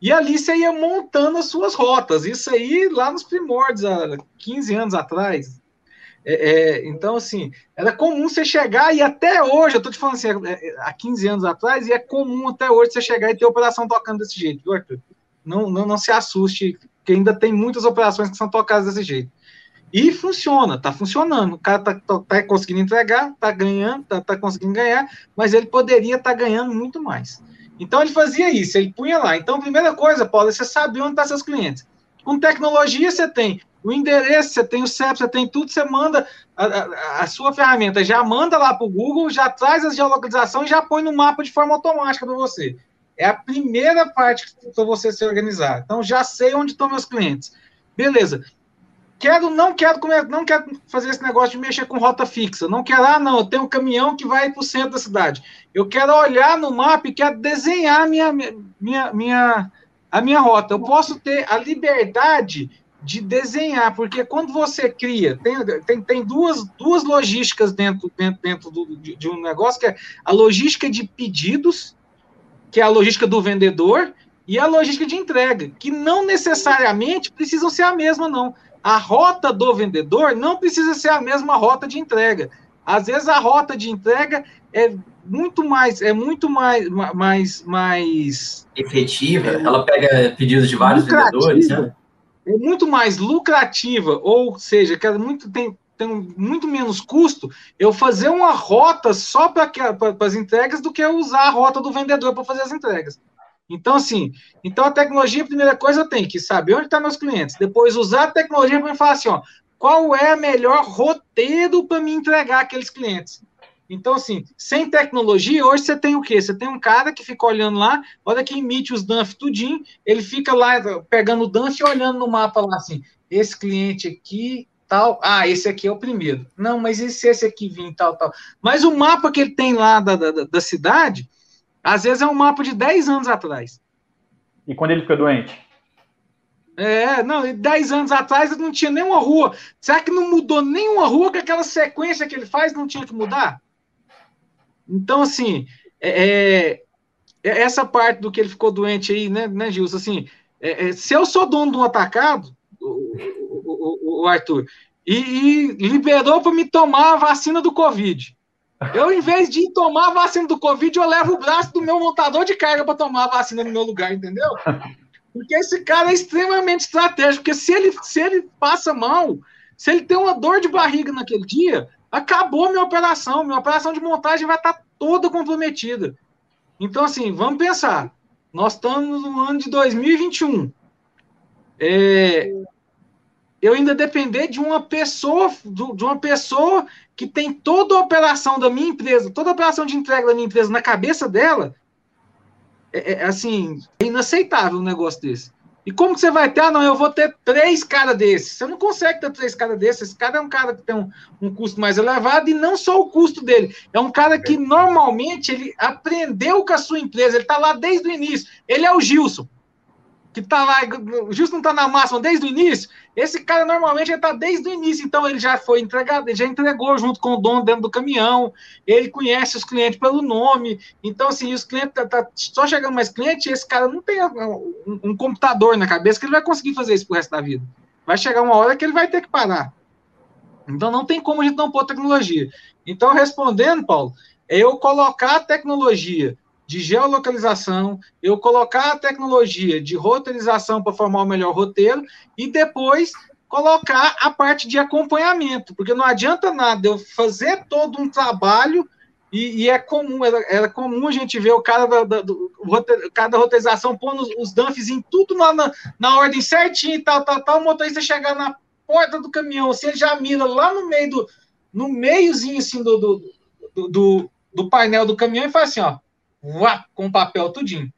E ali você ia montando as suas rotas. Isso aí lá nos primórdios, há 15 anos atrás. É, é, então, assim, era comum você chegar, e até hoje, eu tô te falando assim, é, é, há 15 anos atrás, e é comum até hoje você chegar e ter operação tocando desse jeito, viu, Arthur? Não, não, não se assuste, que ainda tem muitas operações que são tocadas desse jeito. E funciona, tá funcionando. O cara tá, tá, tá conseguindo entregar, tá ganhando, tá, tá conseguindo ganhar, mas ele poderia estar tá ganhando muito mais. Então ele fazia isso, ele punha lá. Então, primeira coisa, Paulo, é você sabe onde estão tá seus clientes. Com tecnologia, você tem o endereço, você tem o CEP, você tem tudo, você manda a, a, a sua ferramenta, já manda lá para o Google, já traz a geolocalização e já põe no mapa de forma automática para você. É a primeira parte para você se organizar. Então, já sei onde estão meus clientes. Beleza. Quero, não quero comer, não quero fazer esse negócio de mexer com rota fixa. Não quero, ah, não, eu tenho um caminhão que vai para o centro da cidade. Eu quero olhar no mapa e quero desenhar minha, minha, minha, a minha rota. Eu posso ter a liberdade de desenhar, porque quando você cria, tem, tem, tem duas, duas logísticas dentro, dentro, dentro do, de, de um negócio, que é a logística de pedidos, que é a logística do vendedor, e a logística de entrega, que não necessariamente precisam ser a mesma, não a rota do vendedor não precisa ser a mesma rota de entrega. Às vezes a rota de entrega é muito mais, é muito mais, mais, mais efetiva. É, ela pega pedidos de vários vendedores, né? É muito mais lucrativa, ou seja, que muito tem, tem muito menos custo eu fazer uma rota só para as entregas do que usar a rota do vendedor para fazer as entregas. Então, assim, então a tecnologia, a primeira coisa, tem que saber onde estão tá meus clientes. Depois, usar a tecnologia para falar assim, ó, qual é a melhor roteiro para me entregar aqueles clientes. Então, assim, sem tecnologia, hoje você tem o quê? Você tem um cara que fica olhando lá, olha que emite os DANF tudinho, ele fica lá pegando o DANF e olhando no mapa lá, assim, esse cliente aqui, tal, ah, esse aqui é o primeiro. Não, mas e se esse aqui vir, tal, tal. Mas o mapa que ele tem lá da, da, da cidade, às vezes é um mapa de 10 anos atrás. E quando ele fica doente? É, não, 10 anos atrás não tinha nenhuma rua. Será que não mudou nenhuma rua que aquela sequência que ele faz não tinha que mudar? Então, assim, é, é, é essa parte do que ele ficou doente aí, né, né Gilson? Assim, é, é, se eu sou dono de um atacado, o, o, o Arthur, e, e liberou para me tomar a vacina do Covid. Eu, em vez de tomar a vacina do Covid, eu levo o braço do meu montador de carga para tomar a vacina no meu lugar, entendeu? Porque esse cara é extremamente estratégico, porque se ele, se ele passa mal, se ele tem uma dor de barriga naquele dia, acabou minha operação, minha operação de montagem vai estar tá toda comprometida. Então, assim, vamos pensar. Nós estamos no ano de 2021. É, eu ainda depender de uma pessoa, de uma pessoa que tem toda a operação da minha empresa, toda a operação de entrega da minha empresa na cabeça dela, é, é assim, é inaceitável um negócio desse. E como que você vai ter? Ah, não, eu vou ter três caras desses. Você não consegue ter três caras desses. Esse cara é um cara que tem um, um, custo mais elevado e não só o custo dele. É um cara que normalmente ele aprendeu com a sua empresa. Ele está lá desde o início. Ele é o Gilson que tá lá, justo não tá na máxima desde o início, esse cara normalmente está desde o início, então ele já foi entregado, ele já entregou junto com o dono dentro do caminhão, ele conhece os clientes pelo nome, então assim, os clientes tá, tá só chegando mais cliente, esse cara não tem um, um, computador na cabeça que ele vai conseguir fazer isso pro resto da vida. Vai chegar uma hora que ele vai ter que parar. Então não tem como a gente não pôr tecnologia. Então, respondendo, Paulo, é eu colocar a tecnologia de geolocalização, eu colocar a tecnologia de roteirização para formar o melhor roteiro e depois colocar a parte de acompanhamento, porque não adianta nada eu fazer todo um trabalho e, e é comum, era, era, comum a gente ver o cara da, da do, roteirização pondo os, os dumps em tudo lá na, na ordem certinha e tal, tal, tal, o motorista chegar na porta do caminhão, se ele já mira lá no meio do, no meiozinho assim do, do, do, do painel do caminhão e faz assim, ó, uá, com papel tudinho.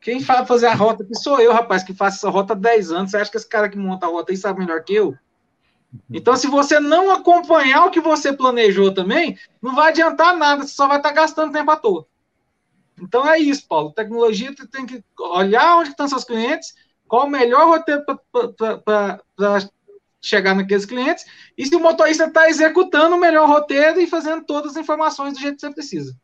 Quem fala fazer a rota que sou eu, rapaz, que faço essa rota há 10 anos. Você acha que esse cara que monta a rota aí sabe melhor que eu? Então, se você não acompanhar o que você planejou também, não vai adiantar nada, você só vai estar gastando tempo à toa. Então é isso, Paulo. Tecnologia tem que olhar onde estão seus clientes, qual o melhor roteiro para chegar naqueles clientes, e se o motorista está executando o melhor roteiro e fazendo todas as informações do jeito que você precisa.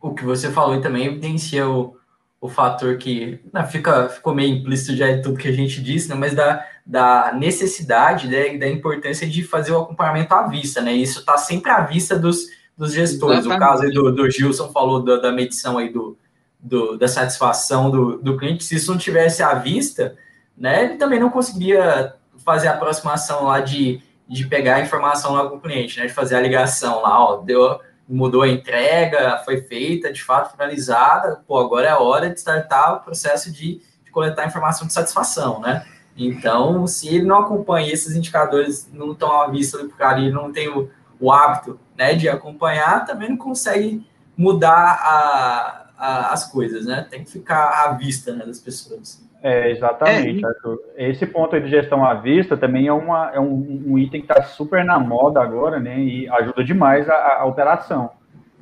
O que você falou também evidencia o, o fator que não, fica, ficou meio implícito já em tudo que a gente disse, né, mas da, da necessidade né, da importância de fazer o acompanhamento à vista, né? Isso está sempre à vista dos, dos gestores. Exatamente. O caso aí do, do Gilson falou da, da medição aí do, do, da satisfação do, do cliente. Se isso não tivesse à vista, né, ele também não conseguiria fazer a aproximação lá de, de pegar a informação lá com o cliente, né? De fazer a ligação lá, ó, deu, mudou a entrega, foi feita, de fato, finalizada, pô, agora é a hora de startar o processo de, de coletar informação de satisfação, né? Então, se ele não acompanha esses indicadores, não estão à vista do cara, ele não tem o, o hábito né, de acompanhar, também não consegue mudar a, a, as coisas, né? Tem que ficar à vista né, das pessoas. É, exatamente, é. Arthur. Esse ponto de gestão à vista também é, uma, é um, um item que está super na moda agora, né? E ajuda demais a, a, operação.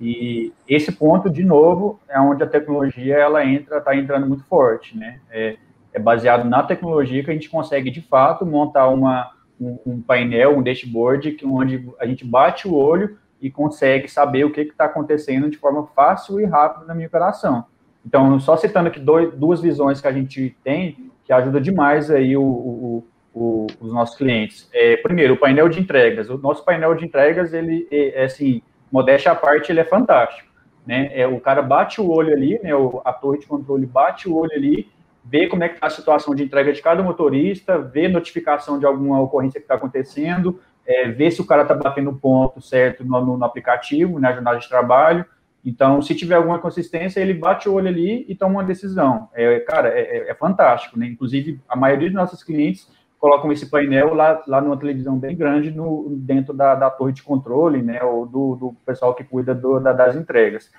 E esse ponto, de novo, é onde a tecnologia ela entra, está entrando muito forte, né? É, é baseado na tecnologia que a gente consegue, de fato, montar uma, um, um painel, um dashboard, que, onde a gente bate o olho e consegue saber o que está acontecendo de forma fácil e rápida na minha operação. Então, só citando aqui dois, duas visões que a gente tem, que ajuda demais aí o, o, o, os nossos clientes. É, primeiro, o painel de entregas. O nosso painel de entregas, ele é, é assim, modéstia à parte, ele é fantástico. Né? É, o cara bate o olho ali, né, a torre de controle bate o olho ali, vê como é que está a situação de entrega de cada motorista, vê notificação de alguma ocorrência que está acontecendo, é, vê se o cara está batendo o ponto certo no, no, no, aplicativo, na jornada de trabalho. Então, se tiver alguma consistência, ele bate o olho ali e toma uma decisão. É, cara, é, é, é fantástico, né? Inclusive, a maioria dos nossos clientes colocam esse painel lá, lá numa televisão bem grande no, dentro da, da torre de controle, né? Ou do, do pessoal que cuida do, da, das entregas.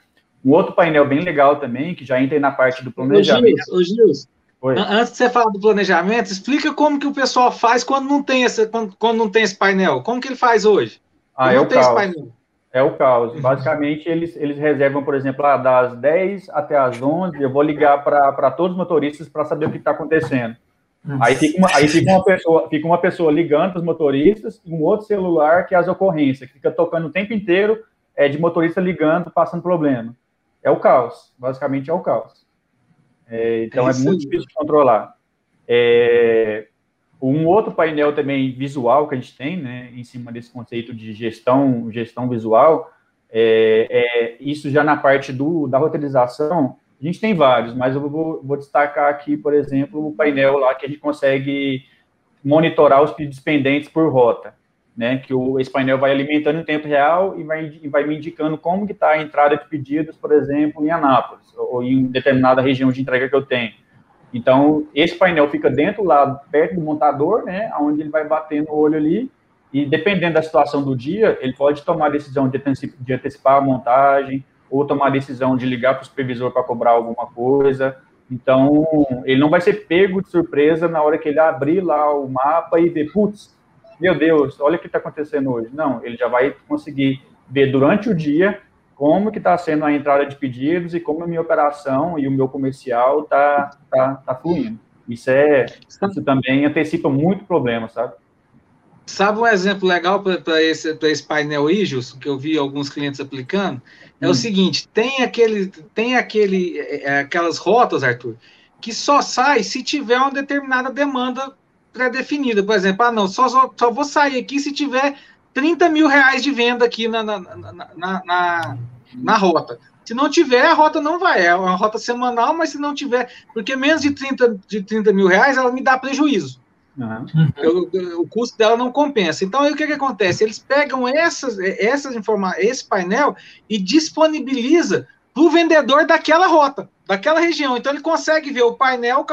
Um outro painel bem legal também, que já entra na parte do planejamento. Ô, Gilson, Oi. Antes de você falar do planejamento, explica como que o pessoal faz quando não tem esse, quando, quando não tem esse painel. Como que ele faz hoje? Ah, é o caos. É o caos. Basicamente, eles, eles reservam, por exemplo, ah, das 10 até as 11, eu vou ligar para todos os motoristas para saber o que está acontecendo. Aí, fica uma, aí fica, uma pessoa, fica uma pessoa ligando para os motoristas e um outro celular que é as ocorrências, que fica tocando o tempo inteiro é, de motorista ligando, passando problema. É o caos. Basicamente, é o caos. É, então é, é muito difícil de controlar. É, um outro painel também visual que a gente tem, né, em cima desse conceito de gestão, gestão visual, é, é, isso já na parte do, da roteirização, a gente tem vários, mas eu vou, vou, destacar aqui, por exemplo, o painel lá que a gente consegue monitorar os pedidos pendentes por rota, né, que o, esse painel vai alimentando em tempo real e vai, vai me indicando como que está a entrada de pedidos, por exemplo, em Anápolis ou em determinada região de entrega que eu tenho. Então, esse painel fica dentro lá, perto do montador, né, onde ele vai batendo o olho ali, e dependendo da situação do dia, ele pode tomar a decisão de antecipar, de antecipar a montagem, ou tomar a decisão de ligar para o supervisor para cobrar alguma coisa. Então, ele não vai ser pego de surpresa na hora que ele abrir lá o mapa e ver, putz, meu Deus, olha o que está acontecendo hoje. Não, ele já vai conseguir ver durante o dia como que está sendo a entrada de pedidos e como a minha operação e o meu comercial está tá, tá fluindo. Isso é, isso também antecipa muito problema, sabe? Sabe um exemplo legal para esse, esse painel IJUS, que eu vi alguns clientes aplicando? É hum. o seguinte, tem aquele, tem aquele, é, aquelas rotas, Arthur, que só sai se tiver uma determinada demanda pré-definida. Por exemplo, ah, não, só, só, só vou sair aqui se tiver 30 mil reais de venda aqui na, na, na, na, na rota. Se não tiver, a rota não vai. É uma rota semanal, mas se não tiver, porque menos de 30, de 30 mil reais, ela me dá prejuízo. Uhum. Eu, eu, o custo dela não compensa. Então, aí o que, que acontece? Eles pegam essas, essas informações, esse painel e disponibiliza para o vendedor daquela rota, daquela região. Então, ele consegue ver o painel,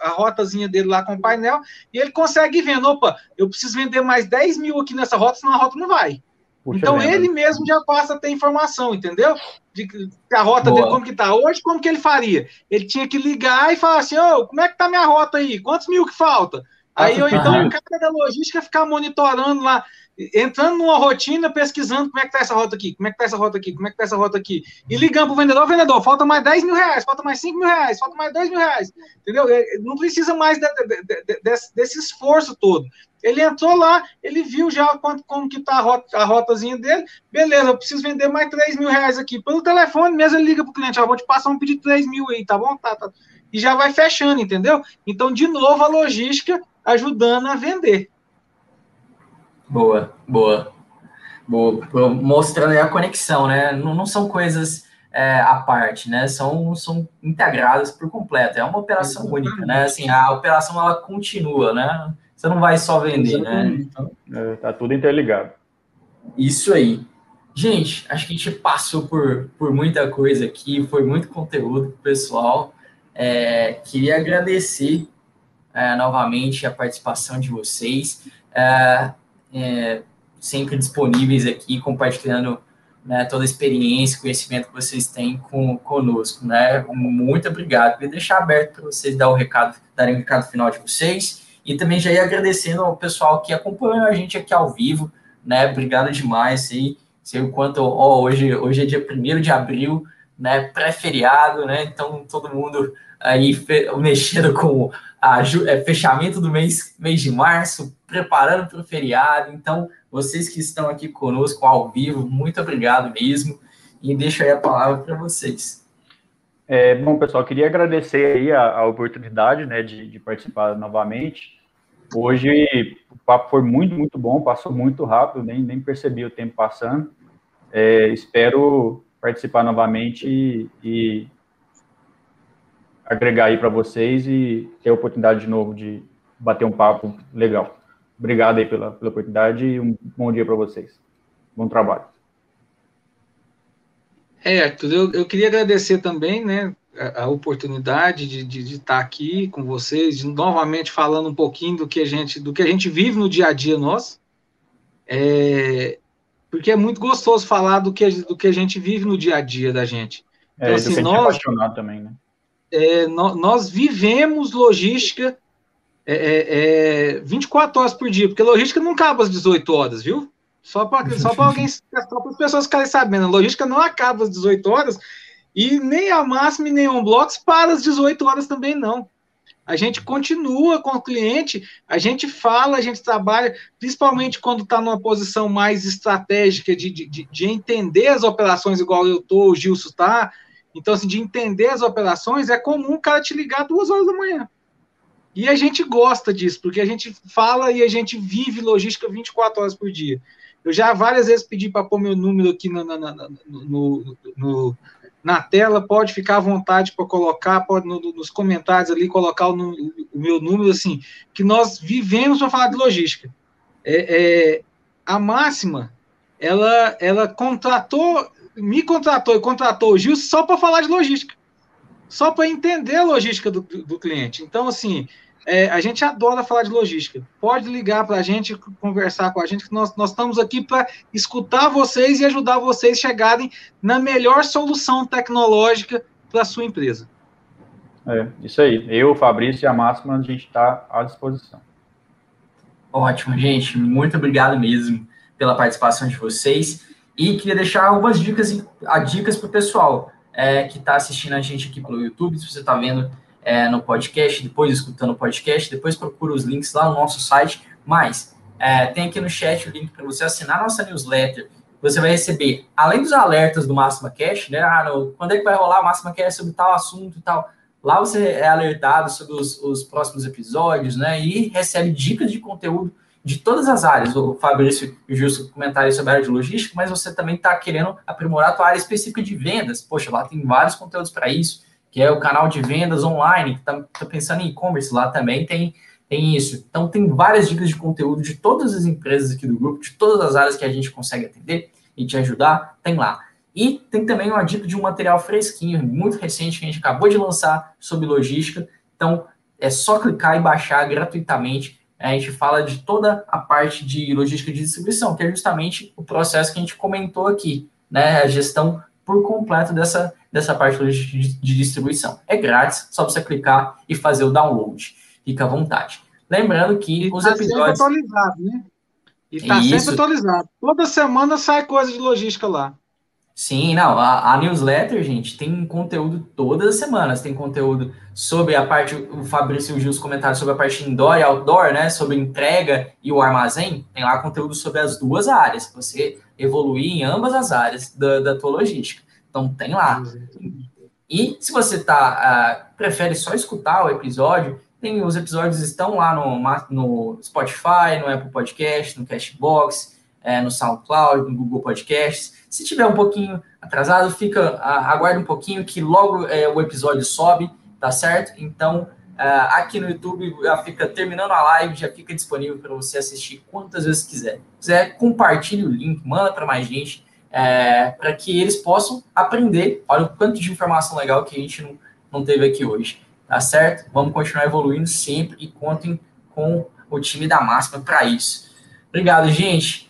a rotazinha dele lá com o painel, e ele consegue ver, opa, eu preciso vender mais 10 mil aqui nessa rota, senão a rota não vai. Puxa então ele mesmo já passa a ter informação, entendeu? De, a rota Boa. dele, como que tá hoje, como que ele faria? Ele tinha que ligar e falar assim, ô, oh, como é que tá minha rota aí? Quantos mil que falta? Aí eu, então, o cara da logística ficar monitorando lá, entrando numa rotina, pesquisando como é que tá essa rota aqui, como é que tá essa rota aqui, como é que tá essa rota aqui, e ligando pro vendedor, vendedor, falta mais 10 mil reais, falta mais 5 mil reais, falta mais 2 mil reais, entendeu? Não precisa mais de, de, de, desse, desse, esforço todo. Ele entrou lá, ele viu já quanto, como que tá a, rota, a rotazinha dele, beleza, eu preciso vender mais 3 mil reais aqui. Pelo telefone mesmo ele liga pro cliente, ó, vou te passar um pedido de 3 mil aí, tá bom? Tá, tá. E já vai fechando, entendeu? Então, de novo, a logística ajudando a vender. Boa, boa. boa. Mostrando a conexão, né? Não, não são coisas é, à parte, né? São, são integradas por completo. É uma operação Exatamente. única, né? Assim, a operação ela continua, né? Você não vai só vender, né? Exatamente. né? Então, é, tá tudo interligado. Isso aí. Gente, acho que a gente passou por, por muita coisa aqui, foi muito conteúdo pessoal. É, queria agradecer é, novamente a participação de vocês, é, é, sempre disponíveis aqui, compartilhando né, toda a experiência, conhecimento que vocês têm com, conosco. Né? Muito obrigado. Queria deixar aberto para vocês dar o recado, darem o recado final de vocês. E também já ia agradecendo ao pessoal que acompanhou a gente aqui ao vivo. Né? Obrigado demais. Sei, sei o quanto. Hoje, hoje é dia 1 de abril, né? pré-feriado, né? então todo mundo aí mexendo com a, é, fechamento do mês, mês de março, preparando para o feriado. Então, vocês que estão aqui conosco ao vivo, muito obrigado mesmo. E deixo aí a palavra para vocês. É, bom, pessoal, queria agradecer aí a, a oportunidade né, de, de, participar novamente. Hoje o papo foi muito, muito bom, passou muito rápido, nem, nem percebi o tempo passando. É, espero participar novamente e, e agregar aí para vocês e ter a oportunidade de novo de bater um papo legal. Obrigado aí pela, pela oportunidade e um bom dia para vocês. Bom trabalho. É, Arthur, eu, eu queria agradecer também, né, a, a oportunidade de, de, de, estar aqui com vocês, de, novamente falando um pouquinho do que a gente, do que a gente vive no dia a dia nosso, é, porque é muito gostoso falar do que, do que a gente vive no dia a dia da gente. É, então, é, assim, nós, também, né? É, nós vivemos logística é, é, 24 é, horas por dia, porque logística não acaba às 18 horas, viu? Só para *laughs* só alguém, só para as pessoas ficarem sabendo, a logística não acaba às 18 horas e nem a máxima e nem a Unblocks para as 18 horas também não. A gente continua com o cliente, a gente fala, a gente trabalha, principalmente quando está numa posição mais estratégica de, de, de entender as operações, igual eu estou, o Gilson está, então, assim, de entender as operações, é comum o cara te ligar duas horas da manhã. E a gente gosta disso, porque a gente fala e a gente vive logística 24 horas por dia. Eu já várias vezes pedi para pôr meu número aqui na, na, na, no, no, na tela, pode ficar à vontade para colocar, pode no, nos comentários ali colocar o, o, meu número, assim, que nós vivemos para falar de logística. É, é, a máxima, ela, ela contratou me contratou e contratou o Gil só para falar de logística, só para entender a logística do, do, cliente. Então, assim, é, a gente adora falar de logística. Pode ligar para a gente, conversar com a gente, que nós, nós estamos aqui para escutar vocês e ajudar vocês a chegarem na melhor solução tecnológica para a sua empresa. É, isso aí. Eu, Fabrício e a Máxima, a gente está à disposição. Ótimo, gente. Muito obrigado mesmo pela participação de vocês. E queria deixar algumas dicas, dicas para o pessoal é, que está assistindo a gente aqui pelo YouTube, se você está vendo é, no podcast, depois escutando o podcast, depois procura os links lá no nosso site. Mas é, tem aqui no chat o link para você assinar nossa newsletter. Você vai receber, além dos alertas do Máxima Cash, né? Ah, no, quando é que vai rolar o Máxima Cash sobre tal assunto e tal. Lá você é alertado sobre os, os próximos episódios, né? E recebe dicas de conteúdo de todas as áreas. O Fabrício e o sobre a área de logística, mas você também está querendo aprimorar a tua área específica de vendas. Poxa, lá tem vários conteúdos para isso, que é o canal de vendas online, que está tá pensando em e-commerce, lá também tem, tem isso. Então, tem várias dicas de conteúdo de todas as empresas aqui do grupo, de todas as áreas que a gente consegue atender e te ajudar, tem lá. E tem também uma dica de um material fresquinho, muito recente, que a gente acabou de lançar sobre logística. Então, é só clicar e baixar gratuitamente a gente fala de toda a parte de logística de distribuição, que é justamente o processo que a gente comentou aqui, né? A gestão por completo dessa, dessa parte de, de distribuição. É grátis, só você clicar e fazer o download. Fica à vontade. Lembrando que e os tá episódios. Sempre atualizado, né? E está sempre atualizado. Toda semana sai coisa de logística lá. Sim, não, a, a, newsletter, gente, tem conteúdo todas as semanas, tem conteúdo sobre a parte, o Fabrício e os comentários sobre a parte indoor e outdoor, né, sobre entrega e o armazém, tem lá conteúdo sobre as duas áreas, você evoluir em ambas as áreas da, da tua logística, então tem lá. E se você tá, uh, prefere só escutar o episódio, tem, os episódios estão lá no, no Spotify, no Apple Podcast, no Cashbox, é, no SoundCloud, no Google Podcasts. Se tiver um pouquinho atrasado, fica aguarde um pouquinho que logo é, o episódio sobe, tá certo? Então, é, aqui no YouTube já fica terminando a live, já fica disponível para você assistir quantas vezes quiser. Se quiser, compartilhe o link, manda para mais gente, é, para que eles possam aprender. Olha o quanto de informação legal que a gente não, não teve aqui hoje, tá certo? Vamos continuar evoluindo sempre e contem com o time da Máxima para isso. Obrigado, gente